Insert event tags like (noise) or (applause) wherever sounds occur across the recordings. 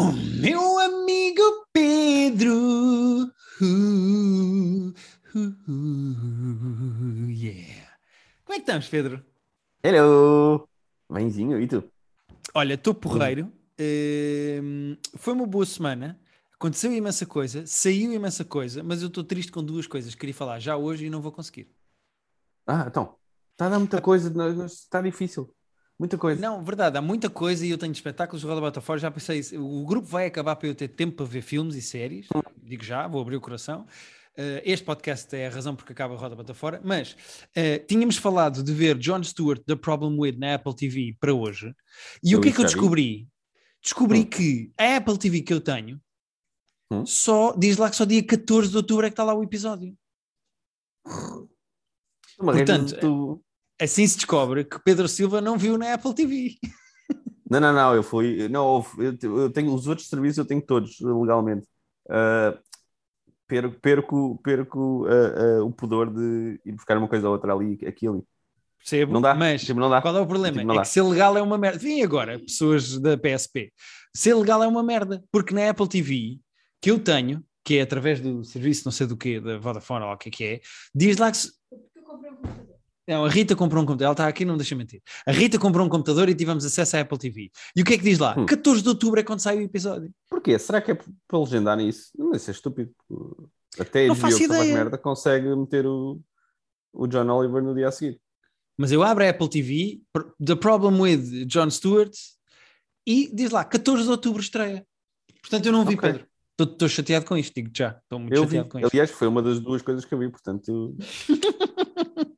O meu amigo Pedro. Uh, uh, uh, yeah. Como é que estamos, Pedro? Hello! Benzinho, e tu? Olha, estou porreiro. Uh, foi uma boa semana. Aconteceu imensa coisa, saiu imensa coisa, mas eu estou triste com duas coisas. Queria falar já hoje e não vou conseguir. Ah, então. Está a dar muita coisa, está difícil. Muita coisa. Não, verdade, há muita coisa e eu tenho espetáculos de roda bota fora. Já pensei isso. O grupo vai acabar para eu ter tempo para ver filmes e séries. Hum. Digo já, vou abrir o coração. Uh, este podcast é a razão porque acaba a roda bota fora. Mas uh, tínhamos falado de ver John Stewart, The Problem With, na Apple TV para hoje. E eu o que é que eu descobri? Descobri hum. que a Apple TV que eu tenho hum? só diz lá que só dia 14 de outubro é que está lá o episódio. Portanto, tu assim se descobre que Pedro Silva não viu na Apple TV. Não, não, não, eu fui. Não, eu, eu tenho os outros serviços, eu tenho todos legalmente. Uh, perco perco, perco uh, uh, o pudor de ir buscar uma coisa ou outra ali, aqui ali. Percebo, não dá, mas tipo, não dá. qual é o problema? Tipo, é dá. que ser legal é uma merda. Vim agora, pessoas da PSP. Ser legal é uma merda, porque na Apple TV, que eu tenho, que é através do serviço não sei do que, da Vodafone ou o que é que é, diz lá que. Se... Não, a Rita comprou um computador, ela está aqui, não deixa mentir. A Rita comprou um computador e tivemos acesso à Apple TV. E o que é que diz lá? Hum. 14 de outubro é quando sai o episódio. Porquê? Será que é para legendar nisso? Não, isso é estúpido. Até não faço ideia. merda consegue meter o, o John Oliver no dia a seguir. Mas eu abro a Apple TV, The Problem with John Stewart, e diz lá, 14 de outubro estreia. Portanto, eu não vi, okay. Pedro. Estou chateado com isto, digo já. Estou muito eu chateado vi. com isto. Aliás, foi uma das duas coisas que eu vi, portanto. (laughs)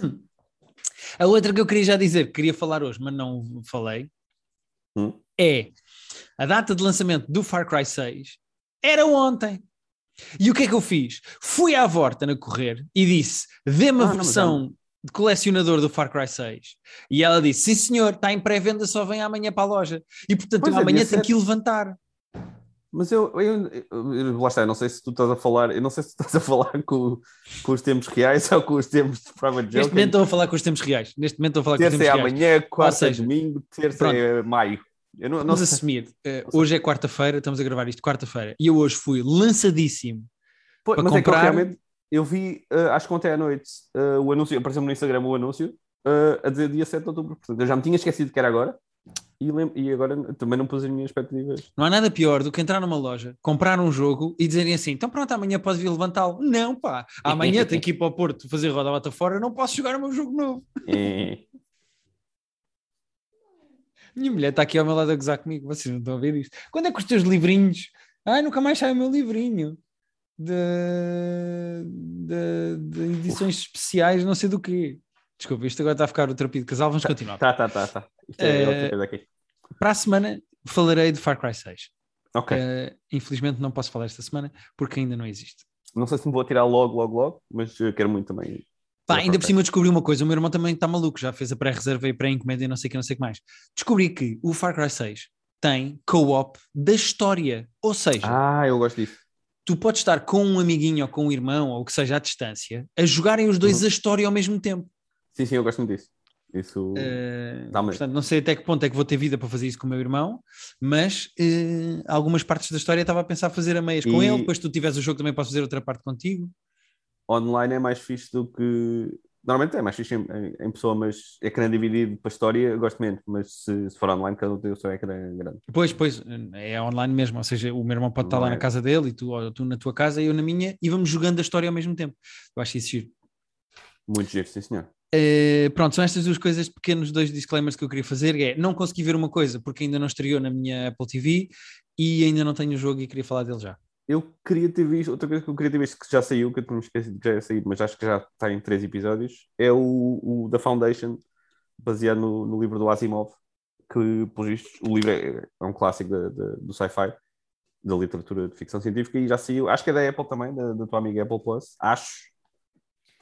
(laughs) A outra que eu queria já dizer, que queria falar hoje, mas não falei, hum? é a data de lançamento do Far Cry 6 era ontem. E o que é que eu fiz? Fui à Vorta na correr e disse: dê-me a ah, versão de colecionador do Far Cry 6. E ela disse: sim, senhor, está em pré-venda, só vem amanhã para a loja. E portanto, eu é, amanhã tenho que ir levantar. Mas eu, eu, eu, lá está, eu não sei se tu estás a falar, eu não sei se tu estás a falar com, com os tempos reais (laughs) ou com os tempos de private joking. Neste momento estou a falar com os tempos reais. Neste momento estou a falar terça com os tempos é reais. Terça é amanhã, quarta é domingo, terça pronto. é maio. Eu não, Vamos não assumir. Uh, hoje é quarta-feira, estamos a gravar isto quarta-feira. E eu hoje fui lançadíssimo Pô, para mas comprar... é que realmente eu vi, uh, acho que ontem à noite, uh, o anúncio, apareceu-me no Instagram o anúncio, a dizer dia 7 de outubro. Portanto, eu já me tinha esquecido que era agora. E, e, agora também não pus as minhas expectativas. Não há nada pior do que entrar numa loja, comprar um jogo e dizerem assim: então pronto, amanhã podes vir levantá-lo. Não, pá, amanhã tenho que ir para o Porto fazer roda bota fora, não posso jogar o meu jogo novo. É. (laughs) Minha mulher está aqui ao meu lado a gozar comigo, vocês não estão a ver isto. Quando é que os teus livrinhos? Ai, nunca mais sai o meu livrinho de, de, de edições especiais, não sei do quê. Desculpa, isto agora está a ficar o trapido de casal, vamos tá, continuar. Tá, tá, tá, tá. Isto é uh, outra coisa aqui. Para a semana falarei de Far Cry 6. Ok. Uh, infelizmente não posso falar esta semana porque ainda não existe. Não sei se me vou tirar logo, logo, logo, mas quero muito também. Pá, ainda por cima eu descobri uma coisa, o meu irmão também está maluco, já fez a pré-reserva e pré-encomenda e não sei o que, não sei o que mais. Descobri que o Far Cry 6 tem co-op da história, ou seja... Ah, eu gosto disso. Tu podes estar com um amiguinho ou com um irmão, ou o que seja à distância, a jogarem os dois uhum. a história ao mesmo tempo. Sim, sim, eu gosto muito disso. Isso uh, portanto, não sei até que ponto é que vou ter vida para fazer isso com o meu irmão, mas uh, algumas partes da história estava a pensar fazer a meias e... com ele, depois tu tiveres o jogo também posso fazer outra parte contigo. Online é mais fixe do que. Normalmente é mais fixe em, em pessoa, mas ecrã dividido para a história, gosto menos, mas se, se, for online, cada um tem o seu ecrã grande. Pois, pois, é online mesmo, ou seja, o meu irmão pode estar lá na casa dele e tu, ou tu na tua casa e eu na minha, e vamos jogando a história ao mesmo tempo. Eu acho isso giro. Muito giro, sim senhor. Uh, pronto, são estas duas coisas, pequenos dois disclaimers que eu queria fazer. É, não consegui ver uma coisa porque ainda não estreou na minha Apple TV e ainda não tenho o jogo e queria falar dele já. Eu queria ter visto, outra coisa que eu queria ter visto que já saiu, que eu tinha esquecido que já ia sair, mas acho que já está em três episódios, é o, o The Foundation, baseado no, no livro do Asimov, que, por isto, o livro é, é um clássico de, de, do sci-fi, da literatura de ficção científica, e já saiu, acho que é da Apple também, da, da tua amiga Apple Plus, acho,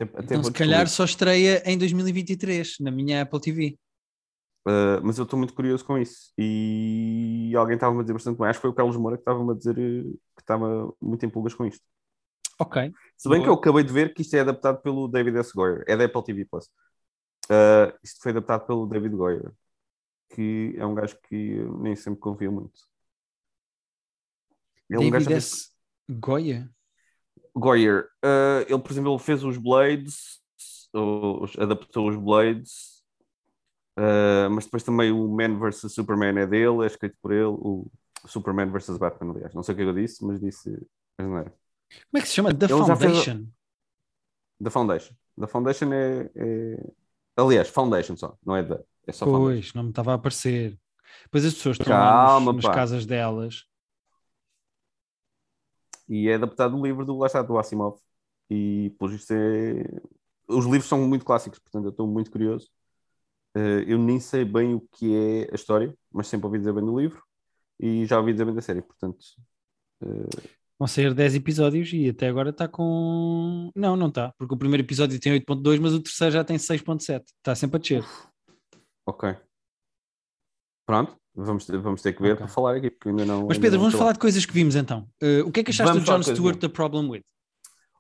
até então, se calhar só estreia em 2023 na minha Apple TV. Uh, mas eu estou muito curioso com isso. E alguém estava-me a dizer bastante bem. Acho que foi o Carlos Moura que estava-me a dizer que estava muito em pulgas com isto. Ok. Se bem Boa. que eu acabei de ver que isto é adaptado pelo David S. Goyer. É da Apple TV Plus. Uh, isto foi adaptado pelo David Goyer. que é um gajo que nem sempre confio muito. É um David S. Goya? Goyer, uh, ele, por exemplo, ele fez os Blades, os- adaptou os Blades, uh, mas depois também o Man vs Superman é dele, é escrito por ele, o Superman vs Batman, aliás. Não sei o que eu disse, mas disse. Mas não era. Como é que se chama? The Ele já fez- Foundation. Da Foundation. Da Foundation é, é- Aliás, Foundation só, não é da. É só Foundation. Pois, não me estava a aparecer. Pois as pessoas estão lá Calma, nos, nas pá. casas delas. E é adaptado do livro do, lá está, do Asimov. E, pelo visto, é... os livros são muito clássicos, portanto, eu estou muito curioso. Eh, eu nem sei bem o que é a história, mas sempre ouvi dizer bem do livro e já ouvi dizer bem da série, portanto, Vão ser 10 episódios e até agora está com. Não, não está, porque o primeiro episódio tem 8.2, mas o terceiro já tem 6.7. Está sempre a descer. ok. Pronto, vamos, ter- vamos ter que ver Ok. para falar aqui, porque ainda não. Mas Pedro, não vamos falar de coisas que vimos então. Uh, o que é que achaste Vamos do John Stewart da Problem With?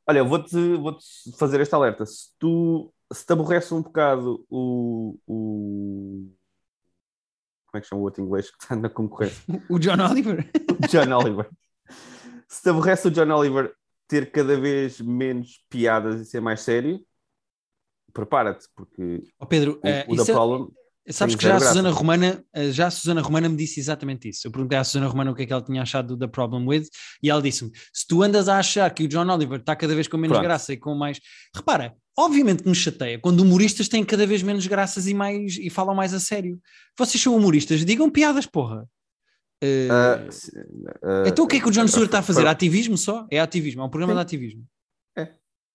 Olha, eu vou-te vou fazer este alerta. Se tu se te aborrece um bocado o, o. Como é que chama o outro inglês que está na concorrência? (laughs) O John Oliver? O (laughs) John Oliver. Se te aborrece o John Oliver ter cada vez menos piadas e ser mais sério, prepara-te, porque Oh, Pedro, o, uh, o isso é- Problem. Sabes que já a, Susana. Romana, uh, já a Susana Romana me disse exatamente isso. Eu perguntei à Susana Romana o que é que ela tinha achado do The Problem With e ela disse-me: se tu andas a achar que o John Oliver está cada vez com menos Pronto. graça e com mais. Repara, obviamente que me chateia quando humoristas têm cada vez menos graças e, mais, e falam mais a sério. Vocês são humoristas, digam piadas, porra. Uh, se- ah, então o que é que o John ah, Stewart está a fazer? Ativismo só? É ativismo, é um programa Sim. de ativismo.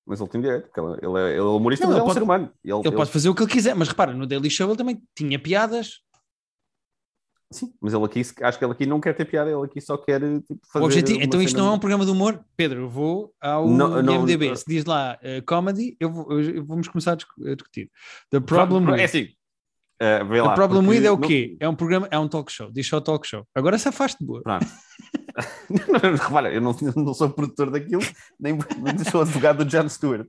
Mas ele tem direito, porque ele, ele é, ele é humorista, Não, mas ele é um pode- ser humano. Ele, Ele ele- pode fazer o que ele quiser, mas repara, no Daily Show ele também tinha piadas. Sim, mas ele aqui, acho que ele aqui não quer ter piada, ele aqui só quer tipo, fazer. Objetivo, então isto não é um programa de humor? Pedro, eu vou ao Não, não, IMDB, não. se diz lá eh, comedy, eu vou- eu- vamos começar a discu- a discutir. The Problem É With. assim. ah, vê The lá, Problem With é o quê? É um programa, é um talk show, diz só talk show. Agora se afaste boa. Pronto. Repara, eu não, não sou produtor daquilo, nem, nem sou advogado do John Stewart.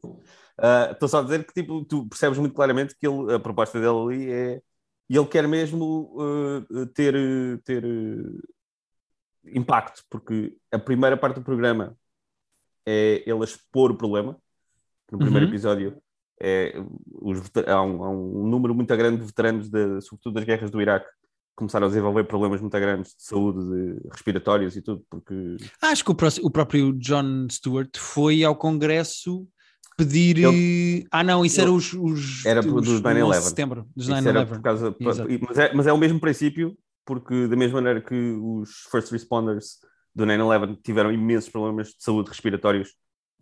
Ah, Estou só a dizer que tipo, tu percebes muito claramente que ele, a proposta dele ali é. E ele quer mesmo ah, ter, ter ah, impacto, porque a primeira parte do programa é ele expor o problema. No primeiro Uhum. episódio é, os, há, um, há um número muito grande de veteranos, de, sobretudo das guerras do Iraque, que começaram a desenvolver problemas muito grandes de saúde, de respiratórios e tudo, porque Acho que o, o próprio John Stewart foi ao Congresso pedir. Ele- ah, não, isso era ele- os. os Era os, dos o 11 de 9/11. setembro, dos isso era 9-11. por causa. Mas é, mas é o mesmo princípio, porque da mesma maneira que os first responders do 9-11 tiveram imensos problemas de saúde respiratórios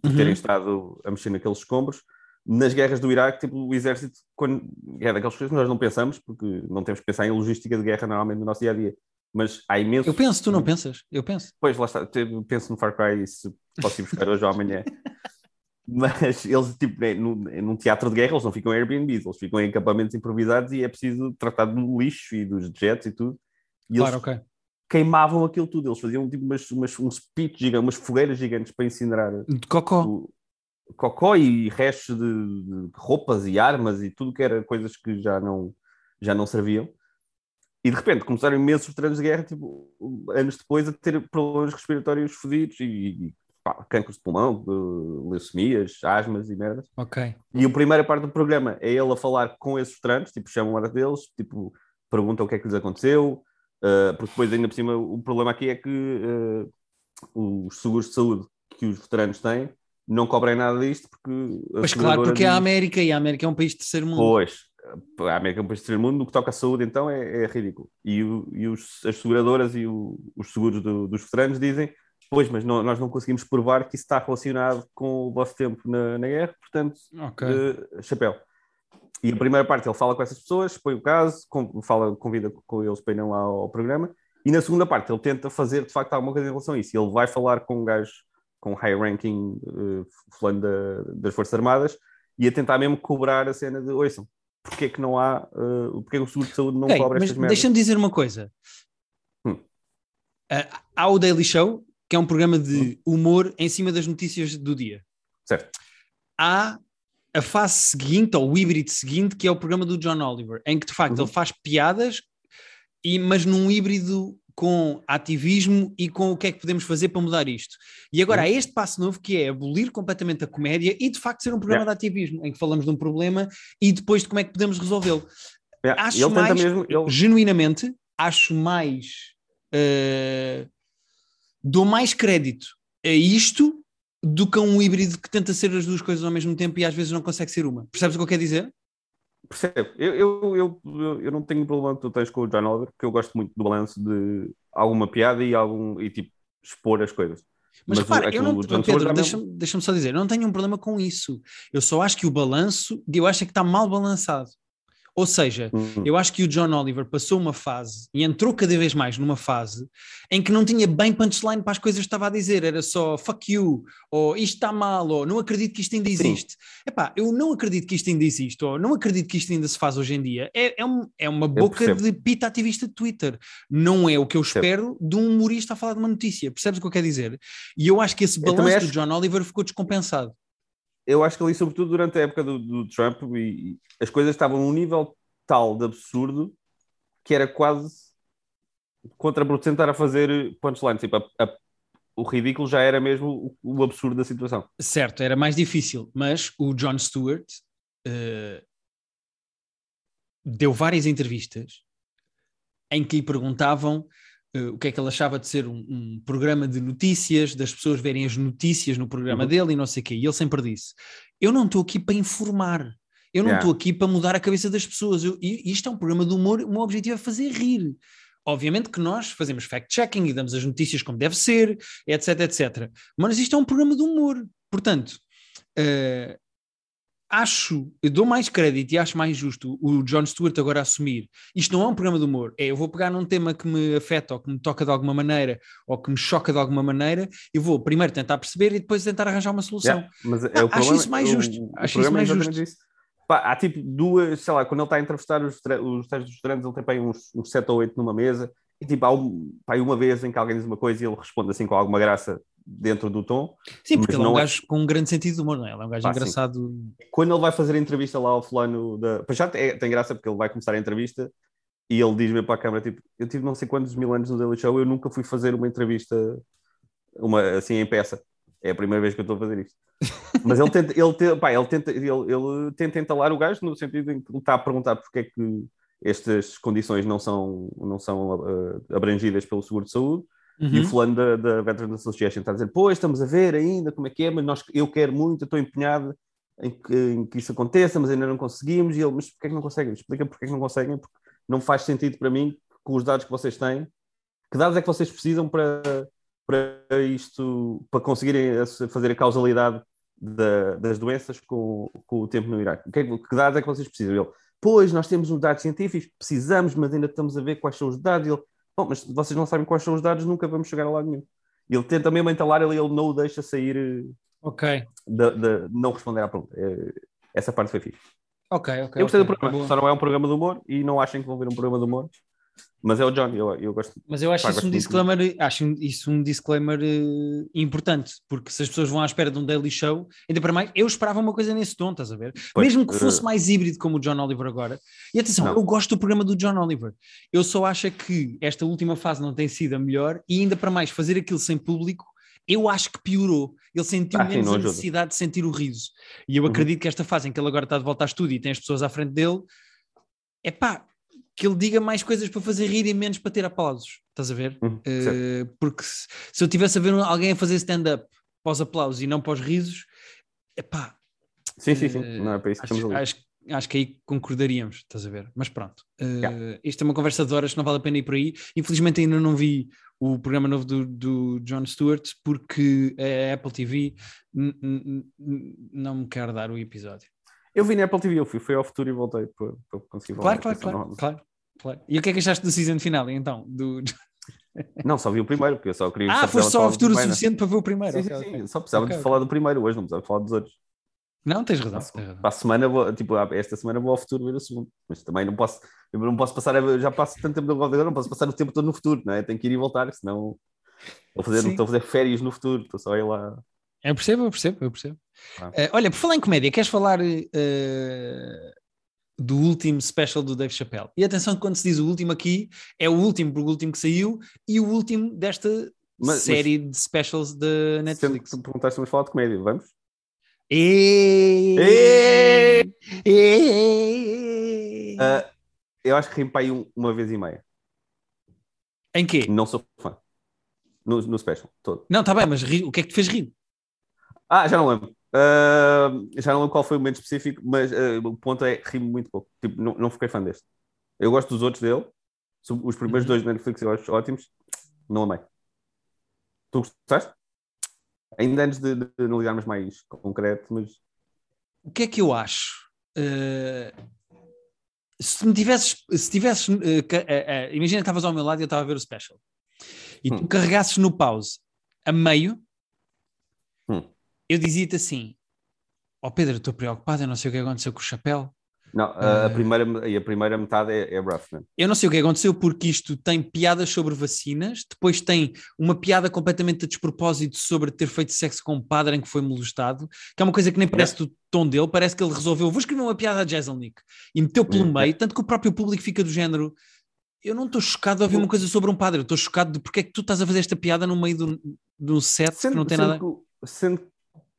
por Uhum. terem estado a mexer naqueles escombros. Nas guerras do Iraque, tipo, o exército, quando é daquelas coisas que nós não pensamos, porque não temos que pensar em logística de guerra normalmente no nosso dia a dia, mas há imensos. Eu penso, tu não pensas? Eu penso. Pois, lá está, penso no Far Cry se posso ir buscar hoje ou amanhã. (laughs) Mas eles, tipo, né, num, num teatro de guerra, eles não ficam em Airbnbs, eles ficam em acampamentos improvisados e é preciso tratar do lixo e dos jets e tudo. E Claro, eles ok. queimavam aquilo tudo, eles faziam tipo umas, umas, uns pits gigantes, umas fogueiras gigantes para incinerar De cocó. o cocó e restos de, roupas e armas e tudo que era coisas que já não, já não serviam. E de repente começaram imensos veteranos de guerra, tipo, anos depois, a ter problemas respiratórios fodidos e, e pá, cancros de pulmão, de leucemias, asmas e merdas. Ok. E a primeira parte do programa é ele a falar com esses veteranos, tipo, chamam a hora deles, tipo, perguntam o que é que lhes aconteceu, uh, porque depois, ainda por cima, o problema aqui é que uh, os seguros de saúde que os veteranos têm não cobrem nada disto, porque... Pois claro, porque é a diz- América e a América é um país de terceiro mundo. Pois, a América é um país de terceiro mundo, no que toca à saúde, então, é, é ridículo. E, o- e os- as seguradoras e o- os seguros do- dos veteranos dizem, pois, mas não- nós não conseguimos provar que isso está relacionado com o vosso tempo na, na guerra, portanto, Ok. eh, chapéu. E a primeira parte ele fala com essas pessoas, põe o caso, com- fala, convida com eles para irem lá ao, ao programa, e na segunda parte ele tenta fazer de facto alguma coisa em relação a isso. Ele vai falar com um gajo com high ranking uh, fulano da- das Forças Armadas e a tentar mesmo cobrar a cena de ouçam, porque é que não há, uh, porque é que o seguro de saúde não Ok, cobra estas merdas? deixa-me dizer uma coisa. Hum. Ah, há o Daily Show, que é um programa de humor em cima das notícias do dia. Certo. Há a fase seguinte, ou o híbrido seguinte, que é o programa do John Oliver, em que de facto Uhum. ele faz piadas e, mas num híbrido com ativismo e com o que é que podemos fazer para mudar isto. E agora há este passo novo que é abolir completamente a comédia e de facto ser um programa Yeah. de ativismo, em que falamos de um problema e depois de como é que podemos resolvê-lo. Yeah, Acho ele mais, mesmo. Ele, genuinamente, acho mais. eh, dou mais crédito a isto do que a um híbrido que tenta ser as duas coisas ao mesmo tempo e às vezes não consegue ser uma. Percebes o que eu quero dizer? Percebo. Eu, eu, eu, eu, eu não tenho problema que tu tens com o John Oliver, porque eu gosto muito do balanço de alguma piada e, algum, e tipo, expor as coisas. Mas, o- repara, eu aquilo não, Pedro, deixa-me deixa só dizer, eu não tenho um problema com isso. Eu só acho que o balanço, eu acho é que está mal balançado. Ou seja, mesmo- Hum. eu acho que o John Oliver passou uma fase e entrou cada vez mais numa fase em que não tinha bem punchline para as coisas que estava a dizer, era só fuck you, ou isto está mal, ou não acredito que isto ainda existe. Epá, eu não acredito que isto ainda existe, ou não acredito que isto ainda se faz hoje em dia. É, é, um- é uma boca de pita ativista de Twitter. Não é o que eu espero de um humorista a falar de uma notícia. Percebes o que eu quero dizer? E eu acho que esse balanço acho- do John Oliver ficou descompensado. Eu acho que ali, sobretudo durante a época do, do Trump, e, e as coisas estavam num nível tal de absurdo que era quase contraproducente estar a fazer punchline. Tipo, a- a- o ridículo já era mesmo o, o absurdo da situação. Certo, era mais difícil, mas o Jon Stewart eh, deu várias entrevistas em que lhe perguntavam eh, o que é que ele achava de ser um, um programa de notícias, das pessoas verem as notícias no programa Uhum. dele e não sei o quê. E ele sempre disse: Eu não estou aqui para informar, eu não Yeah. estou aqui para mudar a cabeça das pessoas. Eu- e isto é um programa de humor, o meu objetivo é fazer rir. Obviamente que nós fazemos fact-checking e damos as notícias como deve ser, etc, etc. Mas isto é um programa de humor. Portanto, eh, acho, eu dou mais crédito e acho mais justo o Jon Stewart agora assumir. Isto não é um programa de humor, é eu vou pegar num tema que me afeta ou que me toca de alguma maneira ou que me choca de alguma maneira e vou primeiro tentar perceber e depois tentar arranjar uma solução. Yeah, mas é o acho problema- isso mais o- justo. o Acho isso programa é mais exatamente justo. isso. Pá, há tipo duas, sei lá, quando ele está a entrevistar os, os testes dos estudantes, ele tem para aí uns, uns 7 ou 8 numa mesa, e tipo, há um, pá, uma vez em que alguém diz uma coisa e ele responde assim com alguma graça dentro do tom. Sim, porque ele é um é- gajo com um grande sentido de humor, não é? Ele é um gajo Pá, sim. engraçado. Quando ele vai fazer a entrevista lá ao fulano da. Pois já tem, tem graça porque ele vai começar a entrevista e ele diz-me para a câmara: tipo, eu tive não sei quantos mil anos no Daily Show, eu nunca fui fazer uma entrevista uma, assim em peça. É a primeira vez que eu estou a fazer isto. (laughs) Mas ele tenta, ele, te- pá, ele tenta, ele, ele tenta entalar o gajo no sentido em que ele está a perguntar porque é que estas condições não são, não são eh, abrangidas pelo seguro de saúde. E o Uhum. fulano da, da Veterans Association está a dizer: Pois, estamos a ver ainda como é que é, mas nós, eu quero muito, eu estou empenhado em que, em que isso aconteça, mas ainda não conseguimos. E ele: Mas porquê é que não conseguem? Explica porquê é que não conseguem, porque não faz sentido para mim, com os dados que vocês têm, que dados é que vocês precisam para, para isto, para conseguirem fazer a causalidade da- das doenças com, com o tempo no Iraque? Que, é que- que dados é que vocês precisam? Ele: Pois, nós temos os dados científicos, precisamos, mas ainda estamos a ver quais são os dados. Ele, Bom, mas vocês não sabem quais são os dados, nunca vamos chegar a lado nenhum. Ele tenta mesmo entalar, ele, ele não o deixa sair eh, Ok, de, de não responder à pergunta. Eh, Essa parte foi fixe. ok, ok. eu gostei ok. do programa, Boa. só não é um programa de humor e não achem que vão ver um programa de humor. Mas é o John, eu, eu gosto. Mas eu acho Pá, isso um muito. disclaimer, acho isso um disclaimer eh, importante, porque se as pessoas vão à espera de um daily show, ainda para mais, eu esperava uma coisa nesse tom, estás a ver? Pois, Mesmo que fosse eh, mais híbrido como o John Oliver agora. E atenção, Não. eu gosto do programa do John Oliver. Eu só acho é que esta última fase não tem sido a melhor e ainda para mais fazer aquilo sem público, eu acho que piorou. Ele sentiu Ah, sim, menos não a necessidade de sentir o riso. E eu Uhum. acredito que esta fase em que ele agora está de volta a estúdio e tem as pessoas à frente dele, é pá, que ele diga mais coisas para fazer rir e menos para ter aplausos. Estás a ver? Uhum, certo. porque se, se eu tivesse a ver alguém a fazer stand-up pós aplausos e não pós risos, epá, Sim, sim, sim. eh, Não é para isso que acho, estamos ali. acho, acho que aí concordaríamos, estás a ver? Mas pronto, eh, Yeah. isto é uma conversa de horas que não vale a pena ir por aí. Infelizmente ainda não vi o programa novo do, do Jon Stewart porque a Apple TV não me quer dar o episódio. Eu vi na Apple TV, eu fui, fui ao futuro e voltei para, para conseguir Claro, falar. claro, claro, Não, claro, claro. E o que é que achaste do season final então? Do... (laughs) não, só vi o primeiro, porque eu só queria. Ah, foi só ao futuro o suficiente para ver o primeiro. Sim, ok, sim, ok. sim. Só precisava Ok, de falar do primeiro hoje, não precisava falar dos outros. Não, tens razão. Para, tens razão. para a semana, vou, tipo, esta semana vou ao futuro ver o segundo. Mas também não posso, eu não posso passar, já passo tanto tempo no computador, não posso passar o tempo todo no futuro, não é? Tenho que ir e voltar, senão estou a fazer, estou a fazer férias no futuro, estou só a ir lá. Eu percebo, eu percebo, eu percebo. Ah. Eh, olha, por falar em comédia, queres falar eh, do último special do Dave Chappelle. E atenção que quando se diz o último aqui, é o último, porque o último que saiu e o último desta Mas- série de specials da que Netflix. tu perguntaste, vamos falar de comédia, vamos? E... Ê! E... Ah, eu acho que rimo para aí um- uma vez e meia. Em quê? Não sou fã. No, no special, todo. Não, está bem, mas ri- o que é que te fez rir? Ah, já não lembro. Ah, já não lembro qual foi o momento específico, mas ah, o ponto é rimo muito pouco. Tipo, não, não fiquei fã deste. Eu gosto dos outros dele. Os primeiros Uhum. dois da Netflix eu acho ótimos. Não amei. Tu gostaste? Ainda antes de, de analisarmos mais concreto, mas O que é que eu acho? Uh, se me tivesses, se tivesses, uh, uh, uh, imagina que estavas ao meu lado e eu estava a ver o special e tu Hum. carregasses no pause a meio. Eu dizia-te assim: Ó Pedro, eu estou preocupado, eu não sei o que aconteceu com o chapéu. não, a, Ah. primeira, e a primeira metade é, é rough, man. Eu não sei o que aconteceu porque isto tem piadas sobre vacinas, depois tem uma piada completamente a despropósito sobre ter feito sexo com um padre em que foi molestado, que é uma coisa que nem parece do tom dele, parece que ele resolveu, vou escrever uma piada a Jezelnik e meteu pelo Yeah. meio, tanto que o próprio público fica do género. Eu não estou chocado de ouvir uma coisa sobre um padre, eu estou chocado de porque é que tu estás a fazer esta piada no meio do, do set que não tem sendo nada. que sendo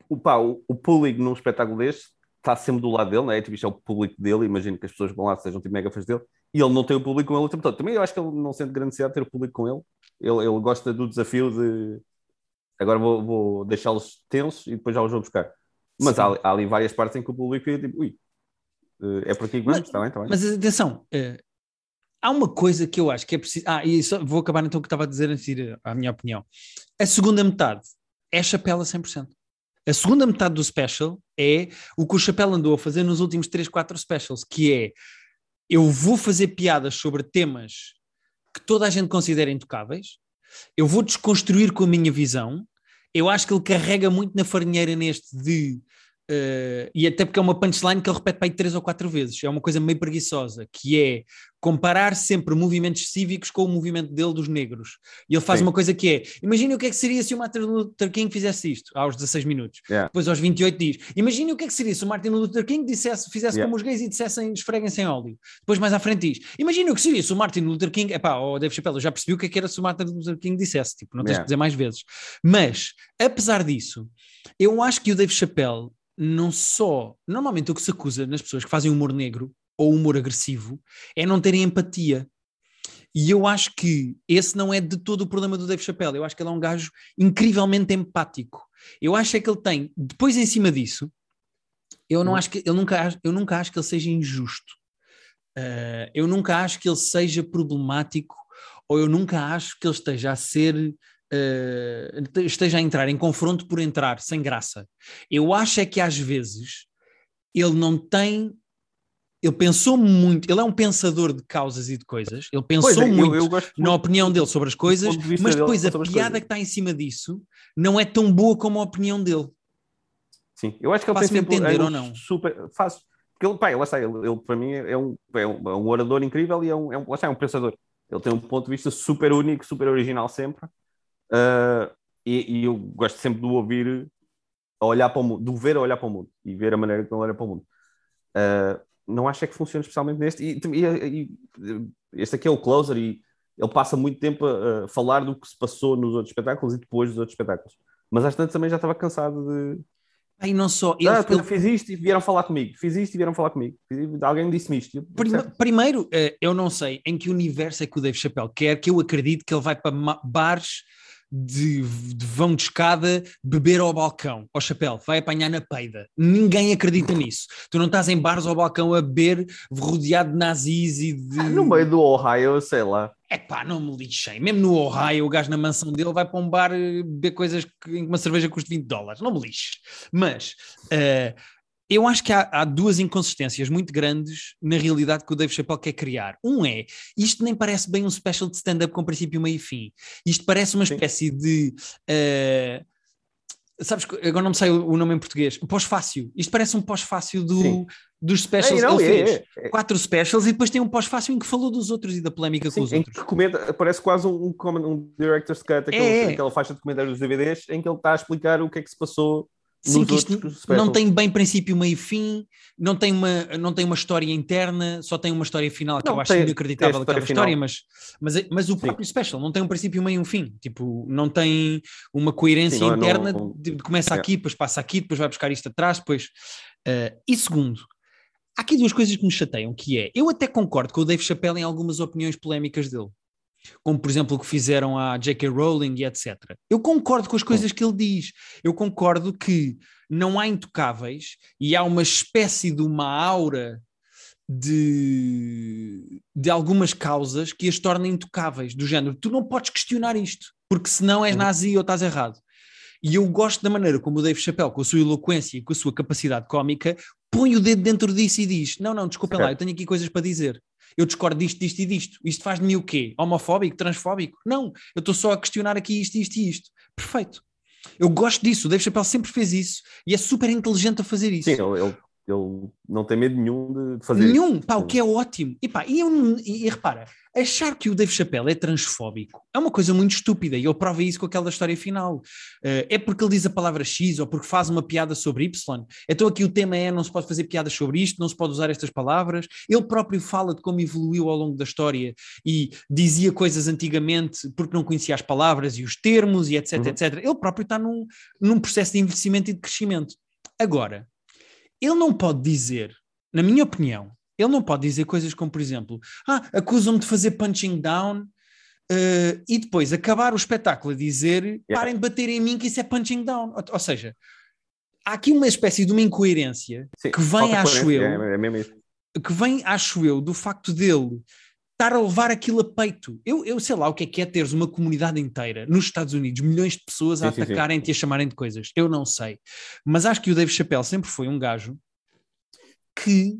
o, pá, o, o público num espetáculo deste está sempre do lado dele, né? tipo, isto é o público dele, imagino que as pessoas vão lá sejam tipo mega fãs dele, e ele não tem o público com ele o tempo todo. Também eu acho que ele não sente grande necessidade de ter o público com ele. Ele, ele gosta do desafio de agora vou, vou deixá-los tensos e depois já os vou buscar. Mas há, há ali várias partes em que o público fica tipo, ui, eh, é por aqui que vamos, Mas- está bem, está bem. Mas atenção, eh, há uma coisa que eu acho que é preciso. Ah, e só vou acabar então o que estava a dizer antes de ir à minha opinião. A segunda metade é chapéu a 100%. A segunda metade do special é o que o Chapéu andou a fazer nos últimos 3, 4 specials, que é eu vou fazer piadas sobre temas que toda a gente considera intocáveis, eu vou desconstruir com a minha visão. Eu acho que ele carrega muito na farinheira neste de. Eh, e até porque é uma punchline que ele repete para aí três ou quatro vezes. É uma coisa meio preguiçosa, que é comparar sempre movimentos cívicos com o movimento dele dos negros. E ele faz Sim. uma coisa que é: imagine o que é que seria se o Martin Luther King fizesse isto, aos 16 minutos. Yeah. Depois aos 28 diz: imagine o que é que seria se o Martin Luther King dissesse, fizesse Yeah. como os gays e dissessem esfreguem-se em óleo. Depois mais à frente diz: imagine o que seria se o Martin Luther King, epá, o Dave Chappelle, eu já percebi o que é que era se o Martin Luther King dissesse, tipo, não tens Yeah. que dizer mais vezes. Mas, apesar disso, eu acho que o Dave Chappelle não só, normalmente o que se acusa nas pessoas que fazem humor negro ou humor agressivo é não terem empatia. E eu acho que esse não é de todo o problema do Dave Chappelle. Eu acho que ele é um gajo incrivelmente empático. Eu acho é que ele tem, depois em cima disso, eu não Uhum. acho que eu nunca acho, eu nunca acho que ele seja injusto. Uh, eu nunca acho que ele seja problemático ou eu nunca acho que ele esteja a ser uh, esteja a entrar em confronto por entrar, sem graça. Eu acho é que às vezes ele não tem ele pensou muito, ele é um pensador de causas e de coisas, ele pensou é, eu- muito eu gosto na opinião dele sobre as coisas, de mas depois a piada que está em cima disso não é tão boa como a opinião dele. Sim, eu acho que ele sempre entender é ou não? super fácil. Porque ele, pá, lá está, ele, ele para mim é um, é, um, é um orador incrível e é um, é um, lá está, é um pensador. Ele tem um ponto de vista super único, super original sempre. Ah, e, e eu gosto sempre de ouvir a olhar para o mundo, de ver a olhar para o mundo e ver a maneira que ele olha para o mundo. Ah, não acho é que funcione especialmente neste. E, e- e- este aqui é o closer e ele passa muito tempo a, a falar do que se passou nos outros espetáculos e depois dos outros espetáculos. Mas às tantas também já estava cansado de, Aí não só, ele, ah, ele- fiz isto e vieram falar comigo. Fiz isto e vieram falar comigo. Alguém disse-me isto. Primeiro, eh, eu não sei em que universo é que o Dave Chappelle quer que eu acredite que ele vai para bares de, de vão de escada beber ao balcão, ao chapéu, vai apanhar na peida. Ninguém acredita nisso. Tu não estás em bares ao balcão a beber rodeado de nazis e de. No meio do Ohio, sei lá. É pá, não me lixem. Mesmo no Ohio, o gajo na mansão dele vai para um bar eh, beber coisas que em que uma cerveja custa 20 dólares. Não me lixe. Mas eh, eu acho que há, há duas inconsistências muito grandes na realidade que o Dave Chappelle quer criar. Um é, isto nem parece bem um special de stand-up com princípio, meio e fim. Isto parece uma Sim. espécie de. eh, Sabes, que- agora não me sei o nome em português. Pós-fácil. Isto parece um pós-fácil do, Sim. dos specials Ei, não, que ele é, fez. é, é. Quatro specials e depois tem um pós-fácil em que falou dos outros e da polémica Sim, com os em outros. que comenta, parece quase um, um, um director's cut, aquele, É, é. aquela faixa de comentários dos DVDs, em que ele está a explicar o que é que se passou Sim, que isto não tem bem princípio, meio fim, não tem, uma, não tem uma história interna, só tem uma história final que não, eu acho tem, inacreditável aquela história, mas, mas, mas o próprio Sim. special não tem um princípio, meio e um fim. Tipo, não tem uma coerência Sim, não, interna não, de, de, começa é. aqui, depois passa aqui, depois vai buscar isto atrás, depois. Uh, e segundo, há aqui duas coisas que me chateiam, que é, eu até concordo com o Dave Chappelle em algumas opiniões polémicas dele como por exemplo o que fizeram à J.K. Rowling e etc. Eu concordo com as coisas que ele diz. Eu concordo que não há intocáveis e há uma espécie de uma aura de, de algumas causas que as tornam intocáveis, do género, tu não podes questionar isto, porque senão és uhum. nazi ou estás errado. E eu gosto da maneira como o Dave Chappelle, com a sua eloquência e com a sua capacidade cómica, põe o dedo dentro disso e diz: Não, não, desculpem lá, eu tenho aqui coisas para dizer eu discordo disto, disto e disto. Isto faz de mim o quê? Homofóbico? Transfóbico? Não, eu estou só a questionar aqui isto, isto e isto. Perfeito. Eu gosto disso, o Dave Chappelle sempre fez isso e é super inteligente a fazer isso. Sim, ele, ele, ele não tem medo nenhum de fazer nenhum, isso. pá, o que é ótimo. E, pá, e, eu, e, e repara, achar que o Dave Chappelle é transfóbico é uma coisa muito estúpida e ele prova isso com aquela história final. Uh, é porque ele diz a palavra X ou porque faz uma piada sobre Y. Então aqui o tema é não se pode fazer piadas sobre isto, não se pode usar estas palavras. Ele próprio fala de como evoluiu ao longo da história e dizia coisas antigamente porque não conhecia as palavras e os termos e etc, uhum. etc. Ele próprio está num, num processo de envelhecimento e de crescimento. Agora, ele não pode dizer, na minha opinião, ele não pode dizer coisas como, por exemplo, ah, acusam-me de fazer punching down uh, e depois acabar o espetáculo a dizer yeah. parem de bater em mim que isso é punching down. Ou, ou seja, há aqui uma espécie de uma incoerência Sim, que vem, acho eu, é, é que vem, acho eu, do facto dele estar a levar aquilo a peito. Eu, eu sei lá o que é que é teres uma comunidade inteira nos Estados Unidos, milhões de pessoas a atacarem-te e a chamarem de coisas. Eu não sei. Mas acho que o Dave Chappelle sempre foi um gajo que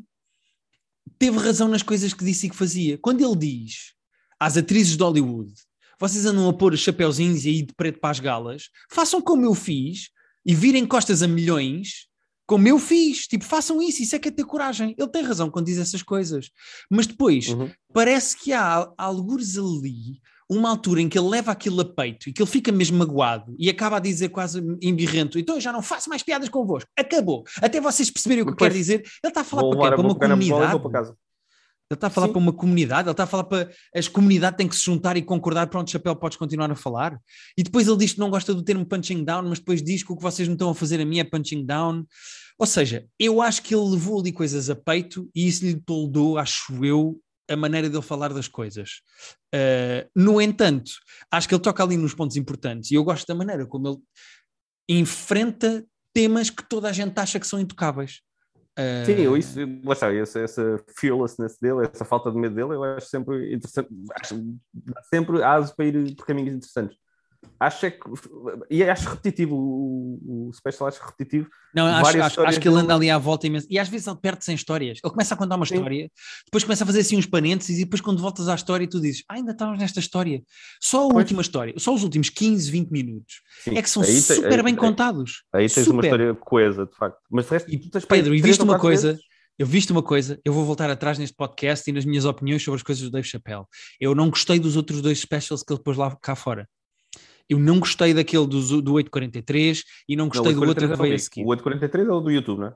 teve razão nas coisas que disse e que fazia. Quando ele diz às atrizes de Hollywood, vocês andam a pôr chapeuzinhos e ir de preto para as galas, façam como eu fiz e virem costas a milhões, como eu fiz. Tipo, façam isso, isso é que é ter coragem. Ele tem razão quando diz essas coisas. Mas depois, uhum. parece que há algures ali uma altura em que ele leva aquilo a peito e que ele fica mesmo magoado e acaba a dizer quase embirrento, então eu já não faço mais piadas convosco, acabou. Até vocês perceberem o que quer dizer. Ele está a falar para, quê? para uma comunidade. Ele está a falar Sim. para uma comunidade, ele está a falar para as comunidades têm que se juntar e concordar, pronto, chapéu, podes continuar a falar. E depois ele diz que não gosta do termo punching down, mas depois diz que o que vocês me estão a fazer a mim é punching down. Ou seja, eu acho que ele levou ali coisas a peito e isso lhe toldou, acho eu, a maneira dele falar das coisas. Uh, no entanto, acho que ele toca ali nos pontos importantes e eu gosto da maneira como ele enfrenta temas que toda a gente acha que são intocáveis. Uh... Sim, eu isso, lá está, essa, essa fearlessness dele, essa falta de medo dele, eu acho sempre interessante, acho sempre aso para ir por caminhos interessantes acho é que e acho repetitivo o, o special acho repetitivo não acho, acho, acho, que ele anda ali à volta imenso e às vezes ele perde-se em histórias ele começa a contar uma Sim. história depois começa a fazer assim uns parênteses e depois quando voltas à história tu dizes ah, ainda estamos nesta história só a pois. última história só os últimos 15, 20 minutos Sim. é que são aí super bem aí, contados aí tens super. uma história coesa de facto mas de resto, e, Pedro e viste uma coisa vezes? eu viste uma coisa, eu vou voltar atrás neste podcast e nas minhas opiniões sobre as coisas do Dave Chappelle. Eu não gostei dos outros dois specials que ele pôs lá cá fora. Eu não gostei daquele do, do 843 e não gostei não, do outro que veio a seguir. O 843 é o do YouTube, não é?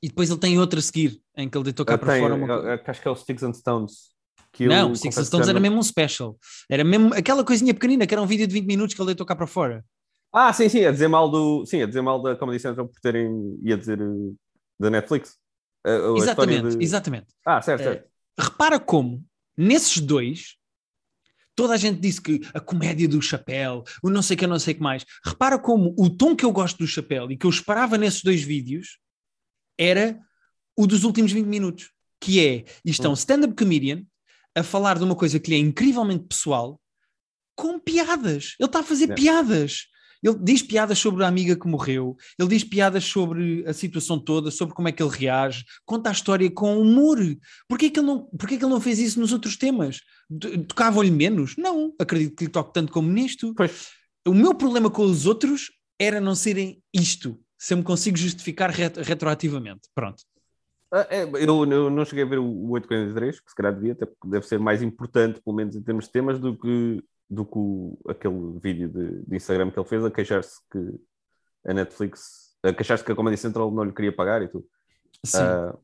E depois ele tem outro a seguir, em que ele deitou cá para fora. Uma... Acho que é o Sticks and Stones. Que não, o Sticks and Stones era mesmo um special. Era mesmo aquela coisinha pequenina que era um vídeo de 20 minutos que ele deitou cá para fora. Ah, sim, sim, a dizer mal do. Sim, a dizer mal da Comedy Central por terem. ia dizer uh, da Netflix. A, a exatamente, de... exatamente. Ah, certo, certo. Uh, repara como, nesses dois, Toda a gente disse que a comédia do chapéu, o não sei que, não sei que mais. Repara como o tom que eu gosto do chapéu e que eu esperava nesses dois vídeos era o dos últimos 20 minutos, que é, isto é um hum. stand-up comedian a falar de uma coisa que lhe é incrivelmente pessoal com piadas. Ele está a fazer é. piadas. Ele diz piadas sobre a amiga que morreu, ele diz piadas sobre a situação toda, sobre como é que ele reage, conta a história com humor. Porquê que ele não, porquê que ele não fez isso nos outros temas? Tocava-lhe menos? Não, acredito que lhe toque tanto como nisto. Pois. O meu problema com os outros era não serem isto, se eu me consigo justificar ret retroativamente. Pronto. Ah, é, eu, eu, não cheguei a ver o 843, que se calhar devia, até porque deve ser mais importante, pelo menos em termos de temas, do que do que o, aquele vídeo de, de, Instagram que ele fez a queixar-se que a Netflix Uh, queixaste que a Comedy Central não lhe queria pagar e tudo. Sim. Uh,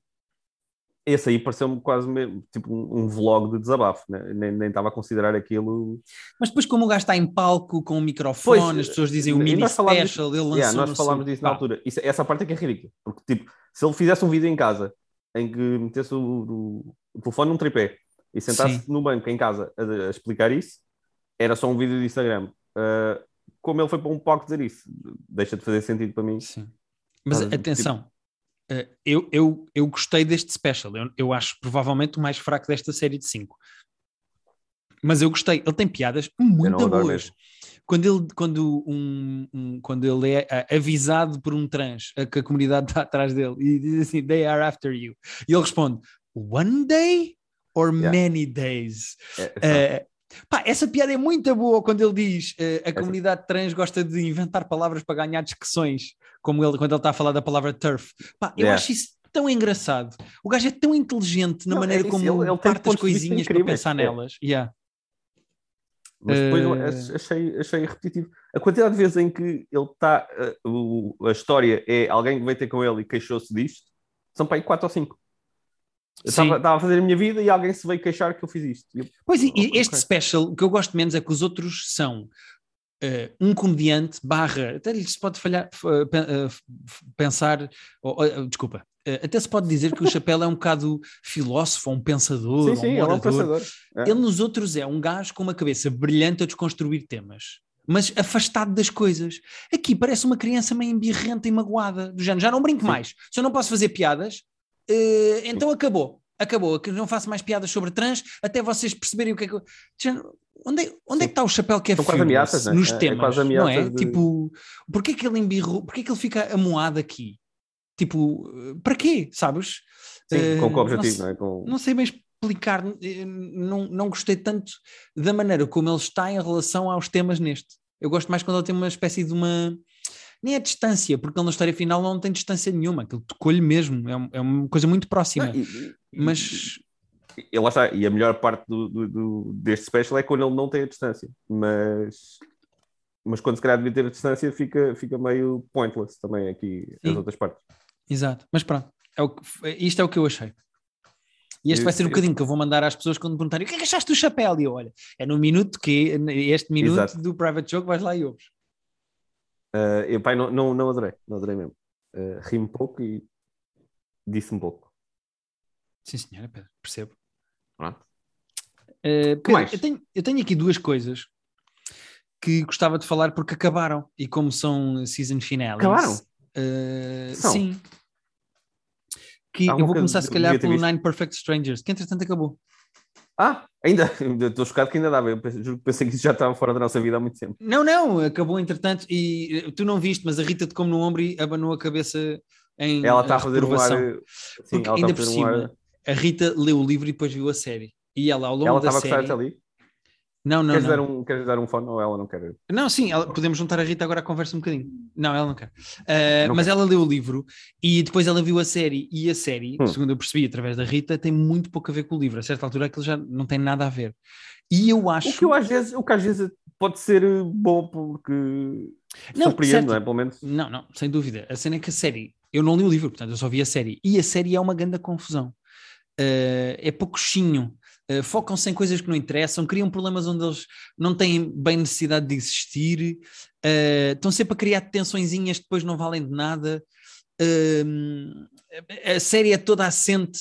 esse aí pareceu-me quase mesmo, tipo um, um vlog de desabafo, né? nem, nem estava a considerar aquilo. Mas depois, como o gajo está em palco com o microfone, Pois, as pessoas dizem o mini special, ele lançou. Yeah, nós falámos disso na altura. Isso- essa parte é que é ridícula. Porque, tipo, se ele fizesse um vídeo em casa em que metesse o, o- o telefone num tripé e sentasse Sim. no banco em casa a, a explicar isso, era só um vídeo de Instagram. Uh, como ele foi para um palco dizer isso, deixa de fazer sentido para mim. Sim. Mas Ah, tipo- atenção, eh, eu, eu, eu gostei deste special. Eu, eu acho provavelmente o mais fraco desta série de 5. Mas eu gostei. Ele tem piadas muito boas. Quando ele, quando, um, um- quando ele é ah, avisado por um trans a que a comunidade está atrás dele e diz assim: They are after you. E ele responde: One day or Yeah. many days? É, Eh, Pá, essa piada é muito boa quando ele diz uh, a comunidade trans gosta de inventar palavras para ganhar discussões, como ele quando ele está a falar da palavra turf. Pá, eu yeah. acho isso tão engraçado. O gajo é tão inteligente na Não, é maneira é como ele, ele parte as coisinhas para pensar é. nelas. Yeah. Mas depois uh... achei, achei repetitivo. A quantidade de vezes em que ele eh, está. Uh, a história é alguém que veio ter com ele e queixou-se disto, são para aí 4 ou 5 estava a fazer a minha vida e alguém se veio queixar que eu fiz isto. Eu, Pois, e e Ok. este special, o que eu gosto menos é que os outros são eh, um comediante barra, até lhe se pode falhar, f- pensar, desculpa, eh, até se pode dizer que o Chapéu é um bocado filósofo, um pensador, sim, um sim, ele é um pensador. É. Ele nos outros é um gajo com uma cabeça brilhante a desconstruir temas, mas afastado das coisas. Aqui parece uma criança meio embirrenta e magoada, do género, já não brinco Sim. mais, se eu não posso fazer piadas, eh, então acabou. Acabou, que não faço mais piadas sobre trans até vocês perceberem o que é que eu. Onde, é- onde é que está o chapéu que é São quase fearless ameaças, né? nos É- é temas? quase não é? de- Tipo, porquê que ele embirrou? Porquê que ele fica amoado aqui? Tipo, eh, para quê? Sabes? Sim, Eh, com que não objetivo, sei- não é? Com... não sei bem explicar, eh, não, não gostei tanto da maneira como ele está em relação aos temas neste. Eu gosto mais quando ele tem uma espécie de uma. Nem é distância, porque ele na história final não tem distância nenhuma, aquilo tocou-lhe mesmo, é, um- é uma coisa muito próxima. Não, e- mas e, lá está, e a melhor parte do, do- do- deste special é quando ele não tem a distância, mas, mas quando se calhar devia ter a distância fica, fica meio pointless também aqui as Sim. outras partes. Exato, mas pronto, é o que- isto é o que eu achei. E este Eu- vai ser um bocadinho que eu vou mandar às pessoas quando perguntarem o que é que achaste do chapéu? E eu, olha, é no minuto que, este minuto Exato. do Private Joke, vais lá e ouves. Uh, eu pai, não, não, não adorei, não adorei mesmo. Uh, ri um pouco e disse um pouco. Sim, senhora, Pedro, percebo. Uh, Pedro, mais? eu, tenho, eu tenho aqui duas coisas que gostava de falar porque acabaram e como são season finales. Acabaram? uh, sim. Que Há eu vou começar se calhar pelo. Nine Perfect Strangers, que entretanto acabou. Ah, (laughs) ainda, estou chocado que ainda dava. Eu pensei, juro que pensei que isso já estava fora da nossa vida há muito tempo. Não, não, acabou entretanto e uh, tu não viste, mas a Rita te come no ombro e abanou a cabeça em Ela está a fazer um ar. Sim, Porque ela ainda por a fazer um cima, ar. a Rita leu o livro e depois viu a série. E ela ao longo Ela da estava a gostar série... até ali. Não, não, Queres, não. dar um, queres dar um fone ou ela não quer? Não, sim, ela- podemos juntar a Rita agora à conversa um bocadinho. Não, ela não quer. Uh, Não mas quer. ela leu o livro e depois ela viu a série. E a série, Hum. segundo eu percebi através da Rita, tem muito pouco a ver com o livro. A certa altura aquilo já não tem nada a ver. E eu acho. O que, eu, às vezes, o que às vezes pode ser eh, bom porque Não, surpreende, certo. não é? Pelo menos. Não, não, sem dúvida. A cena é que a série. Eu não li o livro, portanto, eu só vi a série. E a série é uma grande confusão. Uh, é pouquinho. Uh, Focam-se em coisas que não interessam, criam problemas onde eles não têm bem necessidade de existir, uh, estão sempre a criar tensõezinhas que depois não valem de nada. Uh, a série é toda assente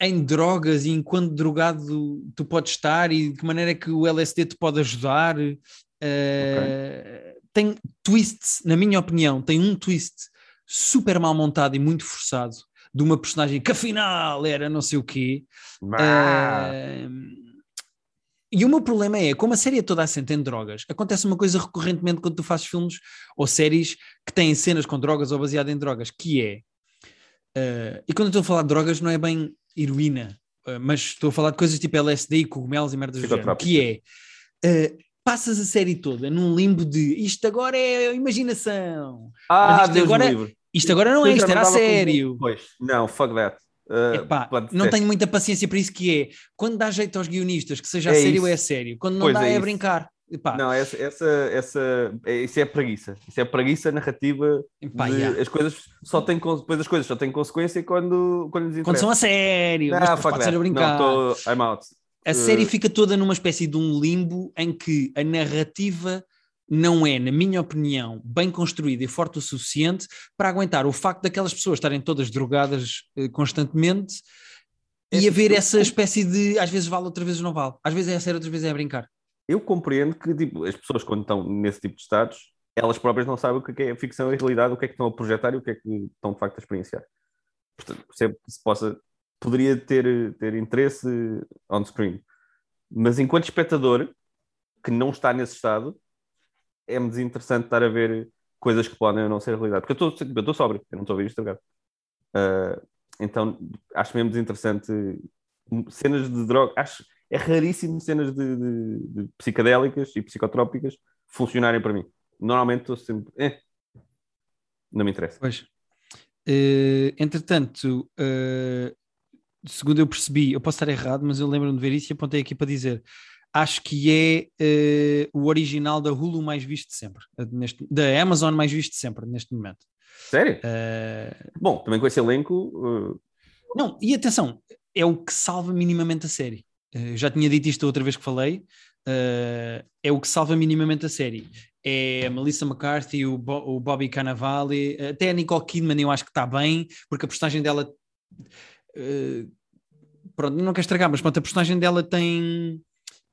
em drogas e enquanto drogado tu podes estar e de que maneira é que o LSD te pode ajudar. Uh, Tem twists, na minha opinião, tem um twist super mal montado e muito forçado de uma personagem que afinal era não sei o quê. Uh, e o meu problema é, como a série é toda assente em drogas, acontece uma coisa recorrentemente quando tu fazes filmes ou séries que têm cenas com drogas ou baseado em drogas, que é, uh, e quando eu estou a falar de drogas não é bem heroína, uh, mas estou a falar de coisas tipo LSD e cogumelos e merdas do género, que é, uh, passas a série toda num limbo de isto agora é imaginação, ah isto Deus agora- livre. Isto agora não é, isto era a sério. Pois, não, fuck that. Uh, Epá, não tenho muita paciência para isso que é quando dá jeito aos guionistas que seja a É sério isso. é a sério, quando não Pois dá é é, brincar. Pá, Não, essa, essa, essa, é- isso é preguiça. Isso é preguiça narrativa. pá, de- yeah. As coisas só têm, depois as coisas só têm consequência quando, quando lhes Quando são a sério, mas depois fuck pode ser a that. brincar. Não, tô, I'm out. A Eh, série fica toda numa espécie de um limbo em que a narrativa não é, na minha opinião, bem construída e forte o suficiente para aguentar o facto daquelas pessoas estarem todas drogadas eh, constantemente e É, haver essa espécie de às vezes vale, outras vezes não vale. Às vezes é a sério, outras vezes é a brincar. Eu compreendo que tipo, as pessoas, quando estão nesse tipo de estados, elas próprias não sabem o que é ficção e realidade, o que é que estão a projetar e o que é que estão de facto a experienciar. Portanto, percebo que se possa, poderia ter, ter interesse on screen. Mas enquanto espectador, que não está nesse estado, é-me desinteressante estar a ver coisas que podem não ser realidade. Porque eu estou sóbrio, eu não estou a ver isto. Ah, então, acho mesmo desinteressante cenas de droga. Acho, é raríssimo cenas de, de- de psicadélicas e psicotrópicas funcionarem para mim. Normalmente estou sempre. eh, não me interessa. Pois. Eh, entretanto, eh, segundo eu percebi, eu posso estar errado, mas eu lembro-me de ver isso e apontei aqui para dizer. Acho que é eh, o original da Hulu mais visto de sempre, eh, neste, da Amazon mais visto de sempre neste momento. Sério? Eh, Bom, também com esse elenco. não, e atenção, é o que salva minimamente a série. Já tinha dito isto outra vez que falei. é o que salva minimamente a série. É a Melissa McCarthy, o, Bo- o Bobby Cannavale, até a Nicole Kidman eu acho que está bem, porque a personagem dela. pronto, não quero estragar, mas pronto, a personagem dela tem.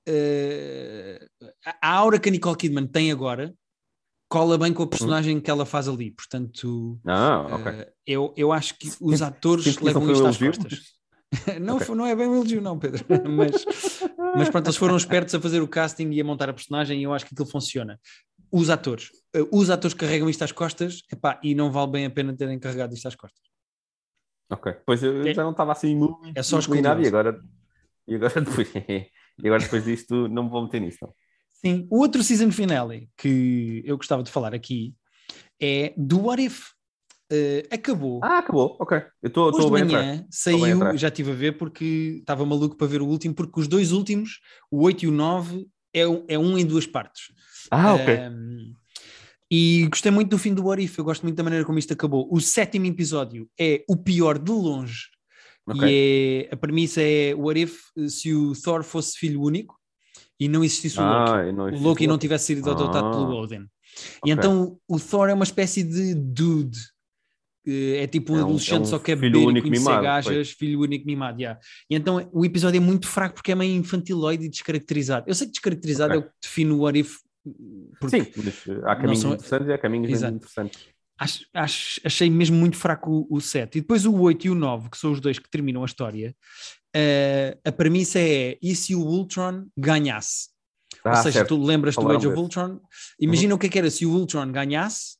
Eh, a aura que a Nicole Kidman tem agora cola bem com a personagem que ela faz ali. Portanto, uh, ah, eh, eu, eu acho que os atores isso levam isto às costas. (laughs) não, Ok. foi- não é bem um elogio, não, Pedro. (laughs) mas, mas pronto, eles foram espertos a fazer o casting e a montar a personagem e eu acho que aquilo funciona. Os atores. eh, Os atores carregam isto às costas epá, e não vale bem a pena terem carregado isto às costas. Ok. Pois eu É- já não estava assim muito é só inclinado e agora, e agora (laughs) depois, e agora depois disto não me vou meter nisso. Não. Sim. O outro season finale que eu gostava de falar aqui é do What If. Eh, acabou. Ah, acabou. Ok. Eu estou Hoje estou de bem manhã bem saiu, já estive a ver porque estava maluco para ver o último, porque os dois últimos, o 8 e o 9, é, um- é um em duas partes. Ah, ok. Um, e gostei muito do fim do What If, eu gosto muito da maneira como isto acabou. O sétimo episódio é o pior de longe, ok. e é, a premissa é What If eh, se o Thor fosse filho único e não existisse o Loki. Ah, e não o existe Loki não Loki. tivesse sido adotado Ah. pelo Odin. E então o Thor é uma espécie de dude. Eh, É tipo um É um- adolescente, é um só quer filho beber e conhecer mimado, gajas, filho único mimado. yeah. E então o episódio é muito fraco porque é meio infantiloide e descaracterizado. Eu sei que descaracterizado Ok. é o que define o What If. Porque Sim, uh, há caminhos são- interessantes e há caminhos Exato. interessantes. Acho- acho- achei mesmo muito fraco o, o 7. E depois o 8 e o 9, que são os dois que terminam a história, eh, a premissa é: e se o Ultron ganhasse? Ou Ah, seja, certo. tu lembras do Age of. Ultron? Imagina o que é que era se o Ultron ganhasse,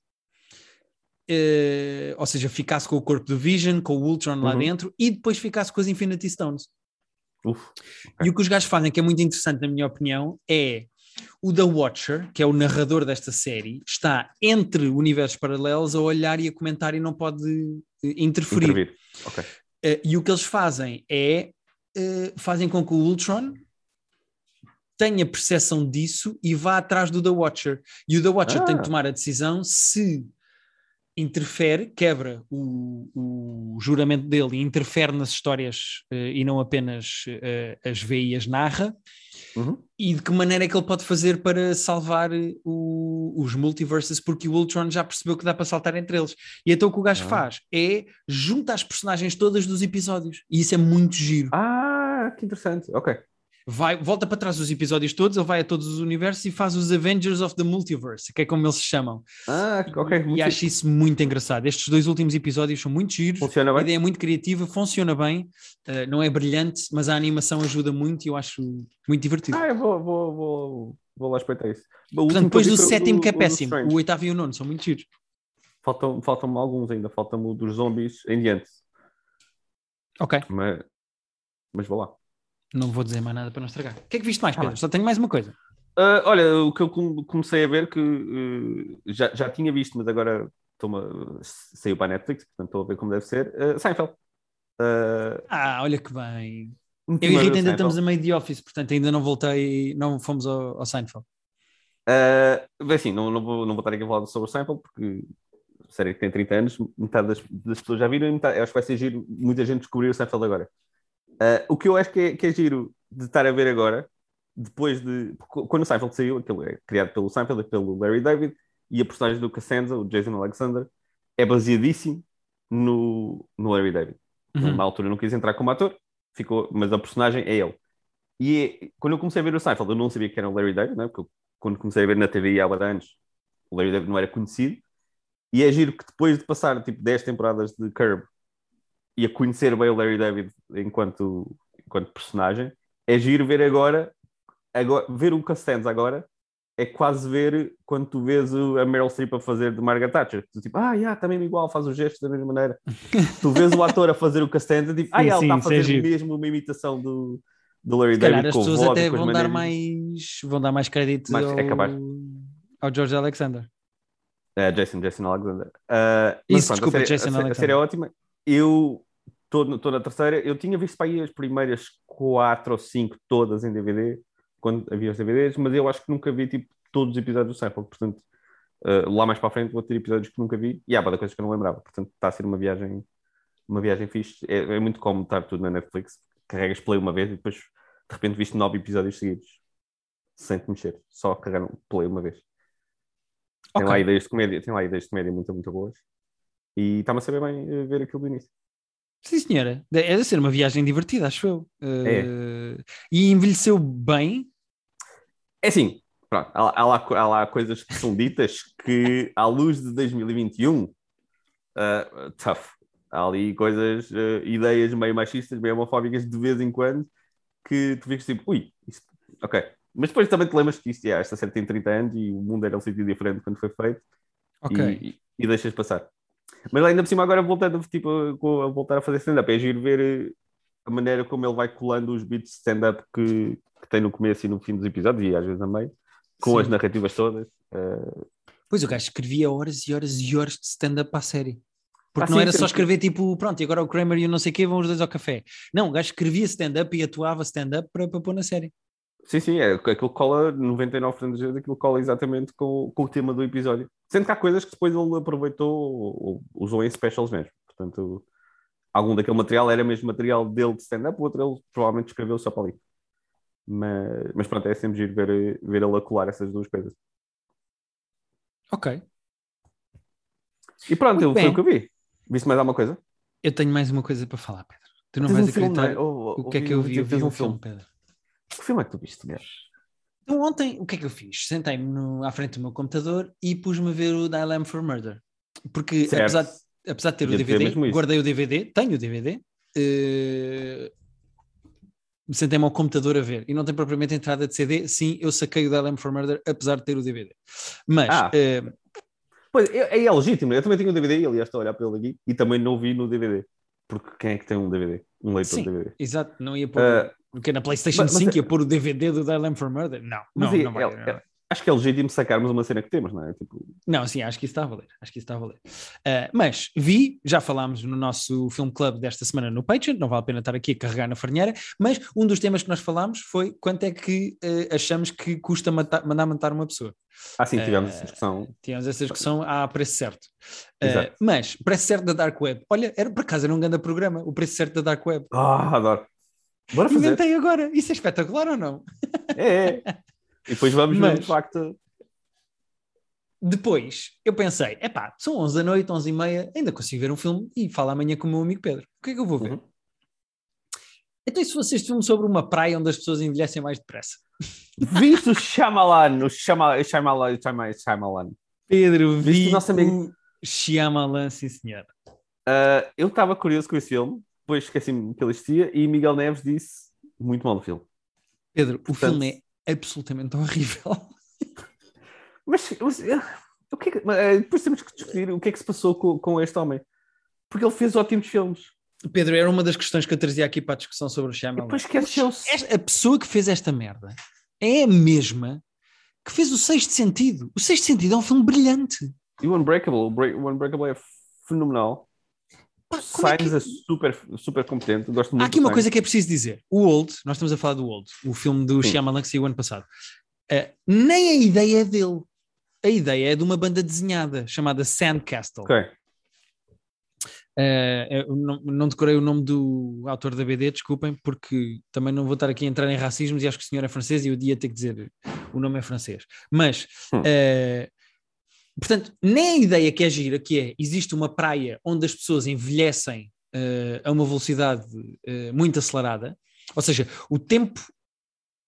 eh, ou seja, ficasse com o corpo do Vision, com o Ultron lá Uhum. dentro e depois ficasse com as Infinity Stones. Uf, E o que os gajos fazem, que é muito interessante na minha opinião, é o The Watcher, que é o narrador desta série, está entre universos paralelos a olhar e a comentar e não pode eh, interferir. intervir. Ok. Eh, e o que eles fazem é eh, fazem com que o Ultron tenha percepção disso e vá atrás do The Watcher. E o The Watcher Ah. tem que tomar a decisão se interfere, quebra o, o juramento dele e interfere nas histórias eh, e não apenas as vê e as narra, Uhum. e de que maneira é que ele pode fazer para salvar eh, o- os multiverses, porque o Ultron já percebeu que dá para saltar entre eles. E então o que o gajo Ah. faz é junta as personagens todas dos episódios, e isso é muito giro. Ah, que interessante. Ok. Vai, volta para trás os episódios todos, ele vai a todos os universos e faz os Avengers of the Multiverse, que é como eles se chamam. Ah, ok. e muito acho isso muito engraçado. Estes dois últimos episódios são muito giros. Funciona A bem? ideia é muito criativa, funciona bem, uh, não é brilhante, mas a animação ajuda muito e eu acho muito divertido. Ah, eu vou, vou, vou, vou lá espreitar isso. O Portanto, depois do sétimo, que é péssimo, o oitavo e o nono são muito giros. Faltam, faltam alguns ainda. Faltam o dos zombies em diante. Ok, Mas, mas vou lá. Não vou dizer mais nada para não estragar. O que é que viste mais, Tá Pedro? bem. Só tenho mais uma coisa. Ah, olha, o que eu come- comecei a ver que uh, já, já tinha visto, mas agora estou-me a- saiu para a Netflix, portanto estou a ver como deve ser. Uh, Seinfeld. Uh, Ah, olha que bem. Eu e Rita ainda estamos a meio de office, portanto ainda não voltei, não fomos ao, ao Seinfeld. Uh, bem, assim, não, não, vou, não vou estar aqui a falar sobre o Seinfeld, porque a série que tem 30 anos, metade das, das pessoas já viram e metade, acho que vai ser giro muita gente descobrir o Seinfeld agora. Uh, o que eu acho que é, que é giro de estar a ver agora, depois de. Quando o Seinfeld saiu, aquele é criado pelo Seinfeld e pelo Larry David, e a personagem do Cassanza, o Jason Alexander, é baseadíssimo no, no Larry David. Uhum. Na altura não quis entrar como ator, ficou, mas a personagem é ele. E é, quando eu comecei a ver o Seinfeld, eu não sabia que era o Larry David, né? porque eu, quando comecei a ver na TV há anos, o Larry David não era conhecido. E é giro que depois de passar tipo 10 temporadas de Curb e a conhecer bem o Larry David enquanto, enquanto personagem, é giro ver agora, agora ver o Costanza agora é quase ver quando tu vês a Meryl Streep a fazer de Margaret Thatcher. Tu tipo, ah, yeah, também igual, faz os gestos da mesma maneira. (laughs) tu vês o ator a fazer o Costanza, tipo, ah, ele está a fazer é mesmo uma imitação do, do Larry David. Calhar as pessoas até vão dar, mais, vão dar mais crédito mais, ao, é ao George Alexander. É, Jason, Jason Alexander. Uh, Isso, pronto, desculpa, a série, Jason a, Alexander. A série é ótima. Eu estou na terceira. Eu tinha visto para aí as primeiras quatro ou cinco todas em DVD, quando havia os DVDs, mas eu acho que nunca vi tipo, todos os episódios do Seinfeld. Portanto, uh, lá mais para a frente vou ter episódios que nunca vi e há para coisas que eu não lembrava. Portanto, está a ser uma viagem, uma viagem fixe. É, é muito cómodo estar tudo na Netflix. Carregas play uma vez e depois de repente viste nove episódios seguidos sem te mexer, só carregar play uma vez. Okay. Tem lá ideias de comédia, tem lá ideias de comédia muito, muito boas. E está-me a saber bem eh, ver aquilo do início. Sim, senhora. É de ser uma viagem divertida, acho eu. Uh, é. E envelheceu bem. É assim, pronto, há, há, lá, há lá coisas que são ditas que, à luz de 2021, uh, eh, tough. Há ali coisas, uh, ideias meio machistas, meio homofóbicas de vez em quando, que tu ficas tipo, ui, isto, ok. Mas depois também te lembras que isto, yeah, esta série tem 30 anos e o mundo era um sítio diferente quando foi feito. Ok. E, e, e deixas passar. Mas ainda por cima, agora voltando tipo, a voltar a fazer stand-up, é giro ver eh, a maneira como ele vai colando os beats de stand-up que, que, tem no começo e no fim dos episódios, e às vezes a meio, com Sim. as narrativas todas. Uh... Pois o gajo escrevia horas e horas e horas de stand-up para a série. Porque ah, não sim, era só escrever tipo, pronto, e agora o Kramer e o não sei o quê vão os dois ao café. Não, o gajo escrevia stand-up e atuava stand-up para, para pôr na série. Sim, sim, é, aquilo cola 99% das vezes, aquilo cola exatamente com, com o tema do episódio. Sendo que há coisas que depois ele aproveitou ou, ou usou em specials mesmo. Portanto, algum daquele material era mesmo material dele de stand-up, o outro ele provavelmente escreveu só para ali. Mas, mas pronto, é sempre giro ver, ver ele a colar essas duas coisas. Ok. E pronto, foi o que eu vi. Viste mais alguma coisa? Eu tenho mais uma coisa para falar, Pedro. Tu não vais um acreditar filme, não é? o que é que eu vi. Eu vi um filme, Pedro. Que filme é que tu viste, mesmo? Então, ontem, o que é que eu fiz? Sentei-me à frente do meu computador e pus-me a ver o Dial for Murder. Porque, apesar, apesar de ter o DVD, guardei o DVD, tenho o DVD, uh, sentei-me ao computador a ver. E não tem propriamente entrada de CD. Sim, eu saquei o Dial for Murder, apesar de ter o DVD. Mas. Ah. Uh, pois, é, é, legítimo. Eu também tenho o DVD, e aliás estou a olhar para ele aqui, e também não vi no DVD. Porque quem é que tem um DVD? Um leitor sim, de DVD. Exato, não ia pôr. Uh, porque na PlayStation mas, 5 mas, ia pôr o DVD do Dial for Murder? Não, não, é, não, vai, é, é, acho que é legítimo sacarmos uma cena que temos, não é? Tipo... Não, sim, acho que isso está a valer. Acho que isso está a valer. Uh, mas vi, já falámos no nosso Film Club desta semana no Patreon, não vale a pena estar aqui a carregar na farinheira, mas um dos temas que nós falámos foi quanto é que uh, achamos que custa matar, mandar matar uma pessoa. Ah, sim, tivemos uh, essa discussão. Tivemos essa discussão a preço certo. Mas, preço certo da Dark Web. Olha, era, por acaso era um grande programa, o preço certo da Dark Web. Ah, adoro. Bora fazer. Inventei agora. Isso é espetacular ou não? É, é. E depois vamos Mas, ver de facto. Depois eu pensei, epá, são 11 da noite, 11 e meia, ainda consigo ver um filme e falo amanhã com o meu amigo Pedro. O que é que eu vou ver? Uhum. Então, e se fosse este filme sobre uma praia onde as pessoas envelhecem mais depressa? Viste o Shyamalan, o Shyamalan, Shyamalan, Shyamalan. Pedro, vi o nosso amigo Shyamalan, sim senhor. Uh, eu estava curioso com esse filme, depois esqueci-me que ele existia e Miguel Neves disse muito mal do filme. Pedro, Portanto, o filme é absolutamente horrível. (laughs) Mas, mas o que, é que eh, depois temos que discutir o que é que se passou com, com este homem. Porque ele fez ótimos filmes. Pedro, era uma das questões que eu trazia aqui para a discussão sobre o Shyamalan. Depois esqueceu A pessoa que fez esta merda é a mesma que fez o Sexto Sentido. O Sexto Sentido é um filme brilhante. E o Unbreakable, o Unbreakable é fenomenal. Sainz é, que... é, super, super competente. Gosto muito Há aqui uma coisa que é preciso dizer. O Old, nós estamos a falar do Old, o filme do Sim. Shyamalan que saiu ano passado. Uh, nem a ideia é dele. A ideia é de uma banda desenhada chamada Sandcastle. Ok. Uh, não, não, decorei o nome do autor da BD, desculpem, porque também não vou estar aqui a entrar em racismos e acho que o senhor é francês e eu ia ter que dizer o nome é francês. Mas, hum. uh, portanto, nem a ideia que é gira, que é, existe uma praia onde as pessoas envelhecem uh, a uma velocidade muito acelerada, ou seja, o tempo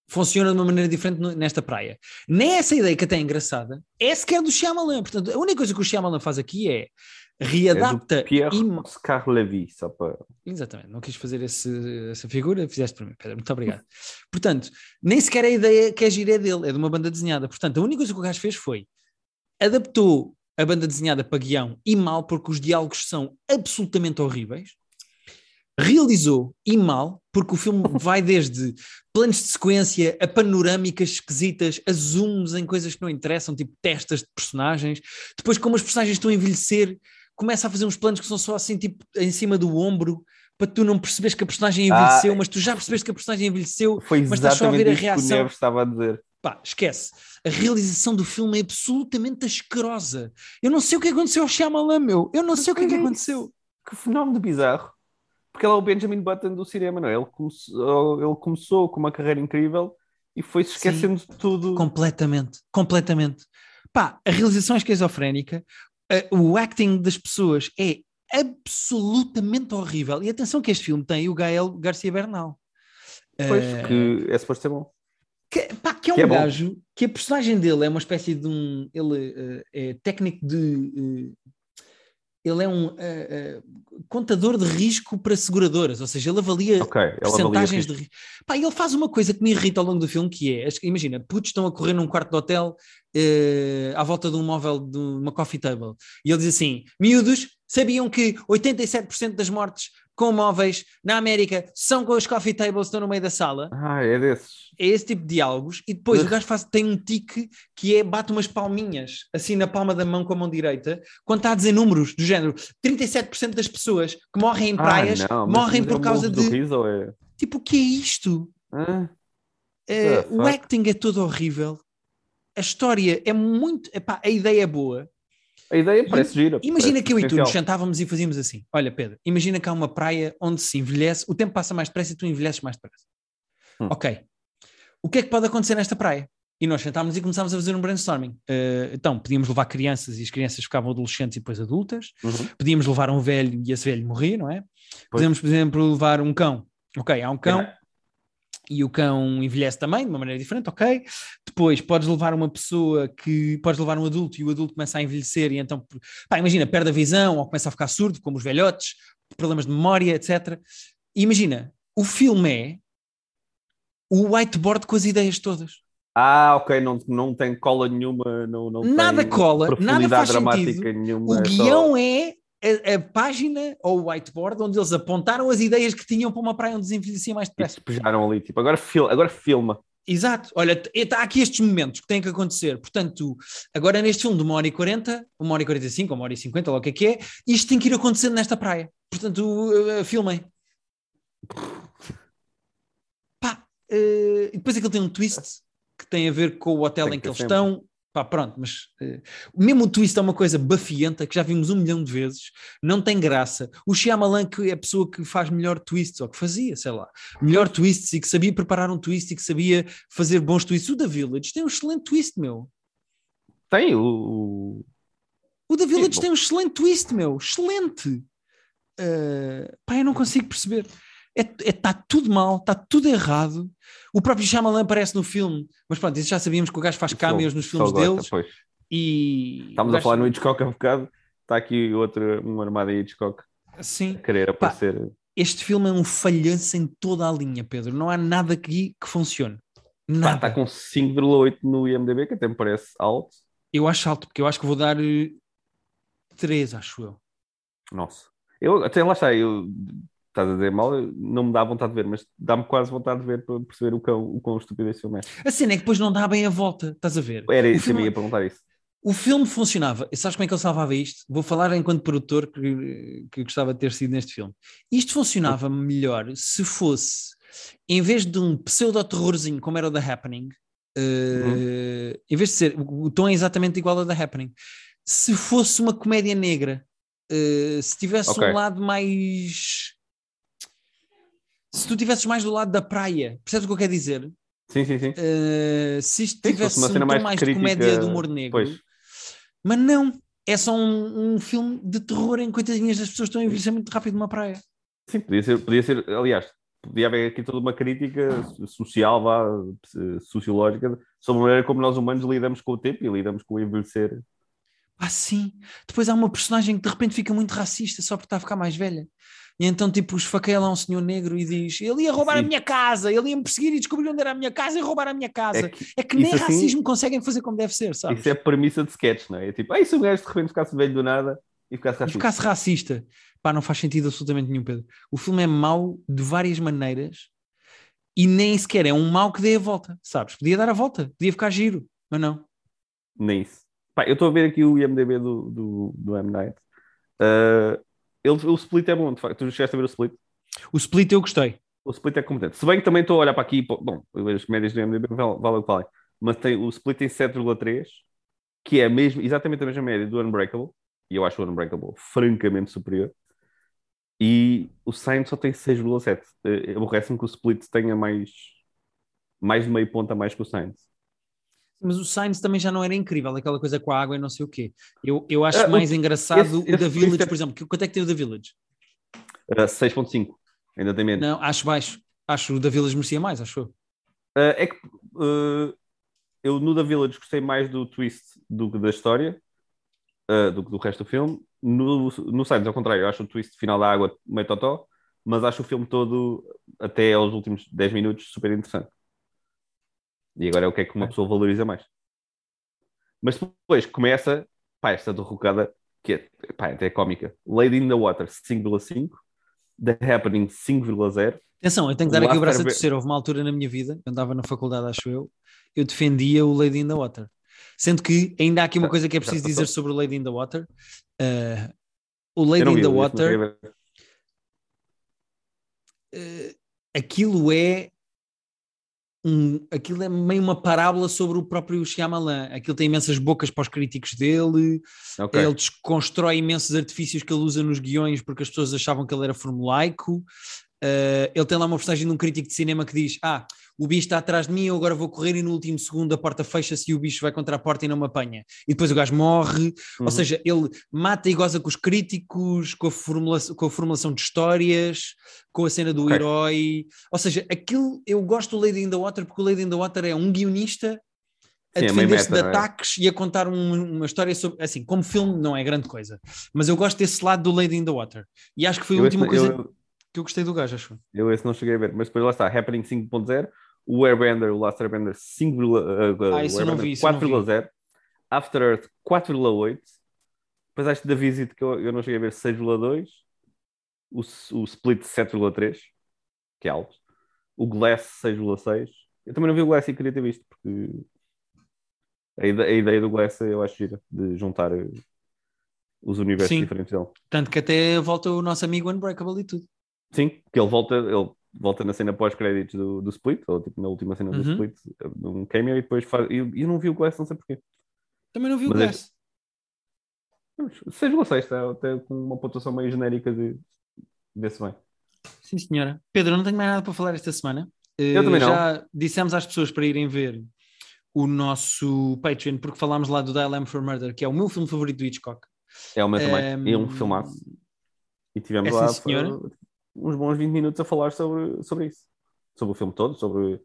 funciona de uma maneira diferente nesta praia. Nem essa ideia que até é engraçada é sequer do Shyamalan. Portanto, a única coisa que o Shyamalan faz aqui é readapta. É Pierre im... Oscar Levy, só para. Exatamente, não quis fazer esse, essa figura, fizeste para mim, Pedro, muito obrigado. Portanto, nem sequer a ideia que é gira é dele, é de uma banda desenhada. Portanto, a única coisa que o gajo fez foi adaptou a banda desenhada para guião e mal, porque os diálogos são absolutamente horríveis. Realizou e mal, porque o filme (laughs) vai desde planos de sequência a panorâmicas esquisitas, a zooms em coisas que não interessam, tipo testas de personagens. Depois, como os personagens estão a envelhecer, começa a fazer uns planos que são só assim, tipo, em cima do ombro, para tu não perceberes que a personagem envelheceu, ah, mas tu já percebeste que a personagem envelheceu, foi mas estás só a ver a reação. Que o Neves estava a dizer. Pá, esquece. A realização do filme é absolutamente asquerosa. Eu não sei o que aconteceu ao Shyamalan, meu. Eu não sei o que, é que aconteceu. Que fenómeno bizarro. Porque ele é o Benjamin Button do cinema, não é? Ele começou, ele começou com uma carreira incrível e foi-se esquecendo Sim, de tudo. Completamente, completamente. Pá, a realização é esquizofrénica, o acting das pessoas é absolutamente horrível. E atenção que este filme tem o Gael Garcia Bernal. Pois, uh, que é suposto ser bom. Que, pá, que é que um é gajo que a personagem dele é uma espécie de um. Ele uh, é técnico de. Uh, ele é um contador de risco para seguradoras, ou seja, ele avalia okay, percentagens de risco. Pá, ele faz uma coisa que me irrita ao longo do filme, que é, imagina, putos estão a correr num quarto de hotel à volta de um móvel, de uma coffee table, e ele diz assim, miúdos, sabiam que 87% das mortes com móveis na América são com os coffee tables estão no meio da sala. Ah, é desses. É esse tipo de diálogos. E depois o gajo faz, tem um tique que é bate umas palminhas assim na palma da mão com a mão direita quando está a dizer números do género 37% das pessoas que morrem em ah, praias ah, não, morrem por causa de. Riso, é... Tipo, o que é isto? Ah, uh, o acting é todo horrível. A história é muito. Epá, a ideia é boa a ideia parece gira. Imagina parece que eu e tu nos sentávamos e fazíamos assim: Olha, Pedro, imagina que há uma praia onde se envelhece, o tempo passa mais depressa e tu envelheces mais depressa. Hum. Ok. O que é que pode acontecer nesta praia? E nós sentámos e começámos a fazer um brainstorming. Uh, então, podíamos levar crianças e as crianças ficavam adolescentes e depois adultas. Uhum. Podíamos levar um velho e esse velho morria, não é? Pois. Podíamos, por exemplo, levar um cão. Ok, há um cão. É e o cão envelhece também de uma maneira diferente, ok. Depois podes levar uma pessoa que podes levar um adulto e o adulto começa a envelhecer e então, pá, imagina, perde a visão ou começa a ficar surdo, como os velhotes, problemas de memória, etc. E imagina, o filme é o whiteboard com as ideias todas. Ah, ok, não, não tem cola nenhuma, não, não nada cola, nada faz sentido. Nenhuma, o é guião só... é a, a, página ou o whiteboard onde eles apontaram as ideias que tinham para uma praia onde desenvelhecia mais depressa. Despejaram ali, tipo, agora, fil agora filma. Exato, olha, está aqui estes momentos que têm que acontecer. Portanto, agora neste filme de uma hora e 40, uma hora e 45, uma hora e 50, ou o que é que é, isto tem que ir acontecendo nesta praia. Portanto, uh, uh, filmem. Pá, uh, e depois aquilo tem um twist que tem a ver com o hotel tem em que, que eles sempre. estão, Pá, pronto, mas uh, mesmo o twist é uma coisa bafienta que já vimos um milhão de vezes, não tem graça. O Shyamalan que é a pessoa que faz melhor twists, ou que fazia, sei lá, melhor twists e que sabia preparar um twist e que sabia fazer bons twists. O The Village tem um excelente twist, meu. Tem o... O The Village Sim, tem um excelente twist, meu. Excelente. Uh, pá, eu não consigo perceber está é, é, tá tudo mal, está tudo errado. O próprio Shyamalan aparece no filme, mas pronto, isso já sabíamos que o gajo faz cameos nos filmes deles. Pois. E Estamos a falar no Hitchcock há um bocado, está aqui outra, uma armada em Hitchcock Sim. a querer aparecer. Pá, este filme é um falhanço em toda a linha, Pedro. Não há nada aqui que funcione. Nada. Pá, está com 5,8 no IMDB, que até me parece alto. Eu acho alto, porque eu acho que vou dar 3, eh, acho eu. Nossa. Eu até lá está, eu estás a dizer mal, não me dá vontade de ver, mas dá-me quase vontade de ver para perceber o quão, o quão estúpido esse filme é. A cena é que depois não dá bem a volta, estás a ver? Era isso, filme... eu ia perguntar isso. O filme funcionava, e sabes como é que ele salvava isto? Vou falar enquanto produtor que, que gostava de ter sido neste filme. Isto funcionava melhor se fosse, em vez de um pseudo-terrorzinho como era o The Happening, Uh, Em vez de ser, o, tom é exatamente igual ao da Happening. Se fosse uma comédia negra, uh, se tivesse Ok. um lado mais. Se tu tivesses mais do lado da praia, percebes o que eu quero dizer? Sim, sim, sim. Uh, se isto tivesse uma um cena tom mais mais, de comédia de humor negro, pois. mas não, é só um, um filme de terror em que coitadinhas das pessoas estão a envelhecer muito rápido numa praia. Sim, podia ser, podia ser, aliás, podia haver aqui toda uma crítica social, vá, eh, sociológica, sobre a maneira como nós humanos lidamos com o tempo e lidamos com o envelhecer. Ah, sim. Depois há uma personagem que de repente fica muito racista só porque está a ficar mais velha. E então, tipo, esfaqueia lá um senhor negro e diz: Ele ia roubar a Sim. minha casa, ele ia me perseguir e descobrir onde era a minha casa e roubar a minha casa. É que É que nem assim- racismo conseguem fazer como deve ser, sabes? isso é a premissa de sketch, não é? É tipo, ah, e se o gajo de repente ficasse velho do nada e ficasse E racista? ficasse racista. Pá, não faz sentido absolutamente nenhum, Pedro. O filme é mau de várias maneiras e nem sequer é um mau que dê a volta, sabes? Podia dar a volta, podia ficar giro, mas não. Nem isso. Pá, eu estou a ver aqui o IMDB do, do, do M. Night. Ah, ele, o Split é bom, de facto. Tu chegaste a ver o Split? O Split eu gostei. O Split é competente. Se bem que também estou a olhar para aqui, bom, as médias do IMDB vale, vale o que valem, mas tem, o Split tem 7,3, que é mesmo, exatamente a mesma média do Unbreakable, e eu acho o Unbreakable francamente superior, e o Sign só tem 6,7. Eh, Aborrece-me que o Split tenha mais, mais de meio ponto a mais que o Sainz. Mas o Sainz também já não era incrível, aquela coisa com a água e não sei o quê. Eu, eu acho Ah, o- mais engraçado esse- o da Village, é- por exemplo. Que- Quanto é que tem o da Village? Uh, 6,5. Ainda tem menos. Não, acho baixo. Acho o da Village merecia mais, acho eu. Uh, é que uh, eu no da Village gostei mais do twist do que da história, uh, do que do resto do filme. No, no Sainz, ao contrário, eu acho o twist final da água meio totó, mas acho o filme todo, até aos últimos 10 minutos, super interessante. E agora é o que é que uma Ok. pessoa valoriza mais. Mas depois começa, pá, esta derrocada, que é, pá, até é cómica. Lady in the Water, 5,5. The Happening, 5,0. Atenção, eu tenho que dar aqui o braço a torcer. Houve uma altura na minha vida, eu andava na faculdade, acho eu, eu defendia o Lady in the Water. Sendo que ainda há aqui uma coisa que é preciso dizer sobre o Lady in the Water. Uh, o Lady in the Water, uh, aquilo é um, aquilo é meio uma parábola sobre o próprio Shyamalan. Aquilo tem imensas bocas para os críticos dele, Ok. ele desconstrói imensos artifícios que ele usa nos guiões porque as pessoas achavam que ele era formulaico. Uh, ele tem lá uma postagem de um crítico de cinema que diz: Ah, o bicho está atrás de mim, eu agora vou correr e no último segundo a porta fecha-se e o bicho vai contra a porta e não me apanha. E depois o gajo morre. Uhum. Ou seja, ele mata e goza com os críticos, com a, formulação, com a formulação de histórias, com a cena do Ok. herói. Ou seja, aquilo eu gosto do Lady in the Water porque o Lady in the Water é um guionista a é defender-se de é? ataques e a contar um- uma história sobre. Assim, como filme não é grande coisa, mas eu gosto desse lado do Lady in the Water. E acho que foi a Eu última coisa eu- que eu gostei do gajo, acho. Eu esse não cheguei a ver, mas depois lá está, Happening 5.0, o Airbender, o Last Airbender 5, uh, Ah, isso eu não vi, isso eu não vi. 4.0, After Earth 4.8, depois acho da Visit que eu, eu não cheguei a ver 6.2, o, o Split 7.3, que é alto, o Glass 6.6, eu também não vi o Glass e queria ter visto, porque a ide- a ideia, do Glass eu acho gira, de juntar uh, os universos Sim. diferentes dele. Tanto que até volta o nosso amigo Unbreakable e tudo. Sim, que ele volta, ele volta na cena pós-créditos do, do Split, ou tipo na última cena do Uhum. Split, um cameo, e depois faz. E eu, eu não vi o Glass, não sei porquê. Também não vi o Mas é- Glass. 6,6 está até com uma pontuação meio genérica de ver-se bem. Sim, senhora. Pedro, não tenho mais nada para falar esta semana. Eu também não. Já dissemos às pessoas para irem ver o nosso Patreon, porque falámos lá do Dial for Murder, que é o meu filme favorito do Hitchcock. É o meu também. Ehm, E é um filmaço. E tivemos é lá senhora. Uh, uns bons 20 minutos a falar sobre, sobre isso. Sobre o filme todo, sobre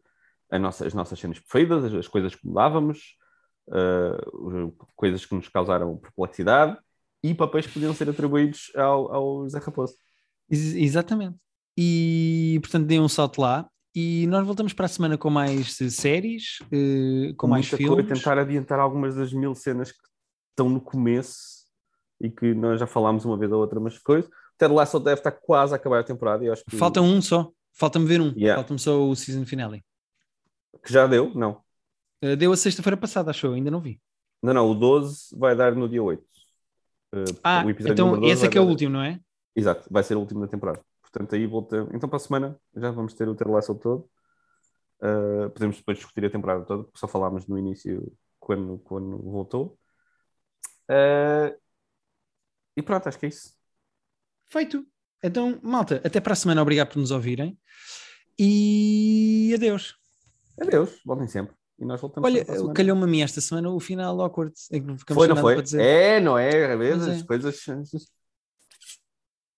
a nossa- as nossas cenas preferidas, as, as coisas que mudávamos, uh, coisas que nos causaram perplexidade e papéis que podiam ser atribuídos ao, ao Zé Raposo. Ex- exatamente. E portanto dei um salto lá. E nós voltamos para a semana com mais séries, eh, com mais muita filmes. coisa, tentar adiantar algumas das mil cenas que estão no começo e que nós já falámos uma vez ou outra, mas coisa. O Ted Lasso deve estar quase a acabar a temporada eu acho que, Falta um só. Falta-me ver um. Yeah. Falta-me só o season finale. que já deu, não. Eh, deu a sexta-feira passada, achou? Ainda não vi. Não, não, o 12 vai dar no dia 8. Uh, Ah, então número 12 esse é que é o dar- último, não é? Exato, vai ser o último da temporada. Portanto, aí volta. Então, para a semana já vamos ter o Ted Lasso todo. Uh, podemos depois discutir a temporada toda, porque só falámos no início quando, quando voltou. Uh, e pronto, acho que é isso. Feito. Então, malta, até para a semana. Obrigado por nos ouvirem. E adeus. Adeus, voltem sempre. E nós voltamos Olha, calhou-me a mim esta semana o final awkward. É foi, não foi? É, não é? Às vezes, as é. coisas.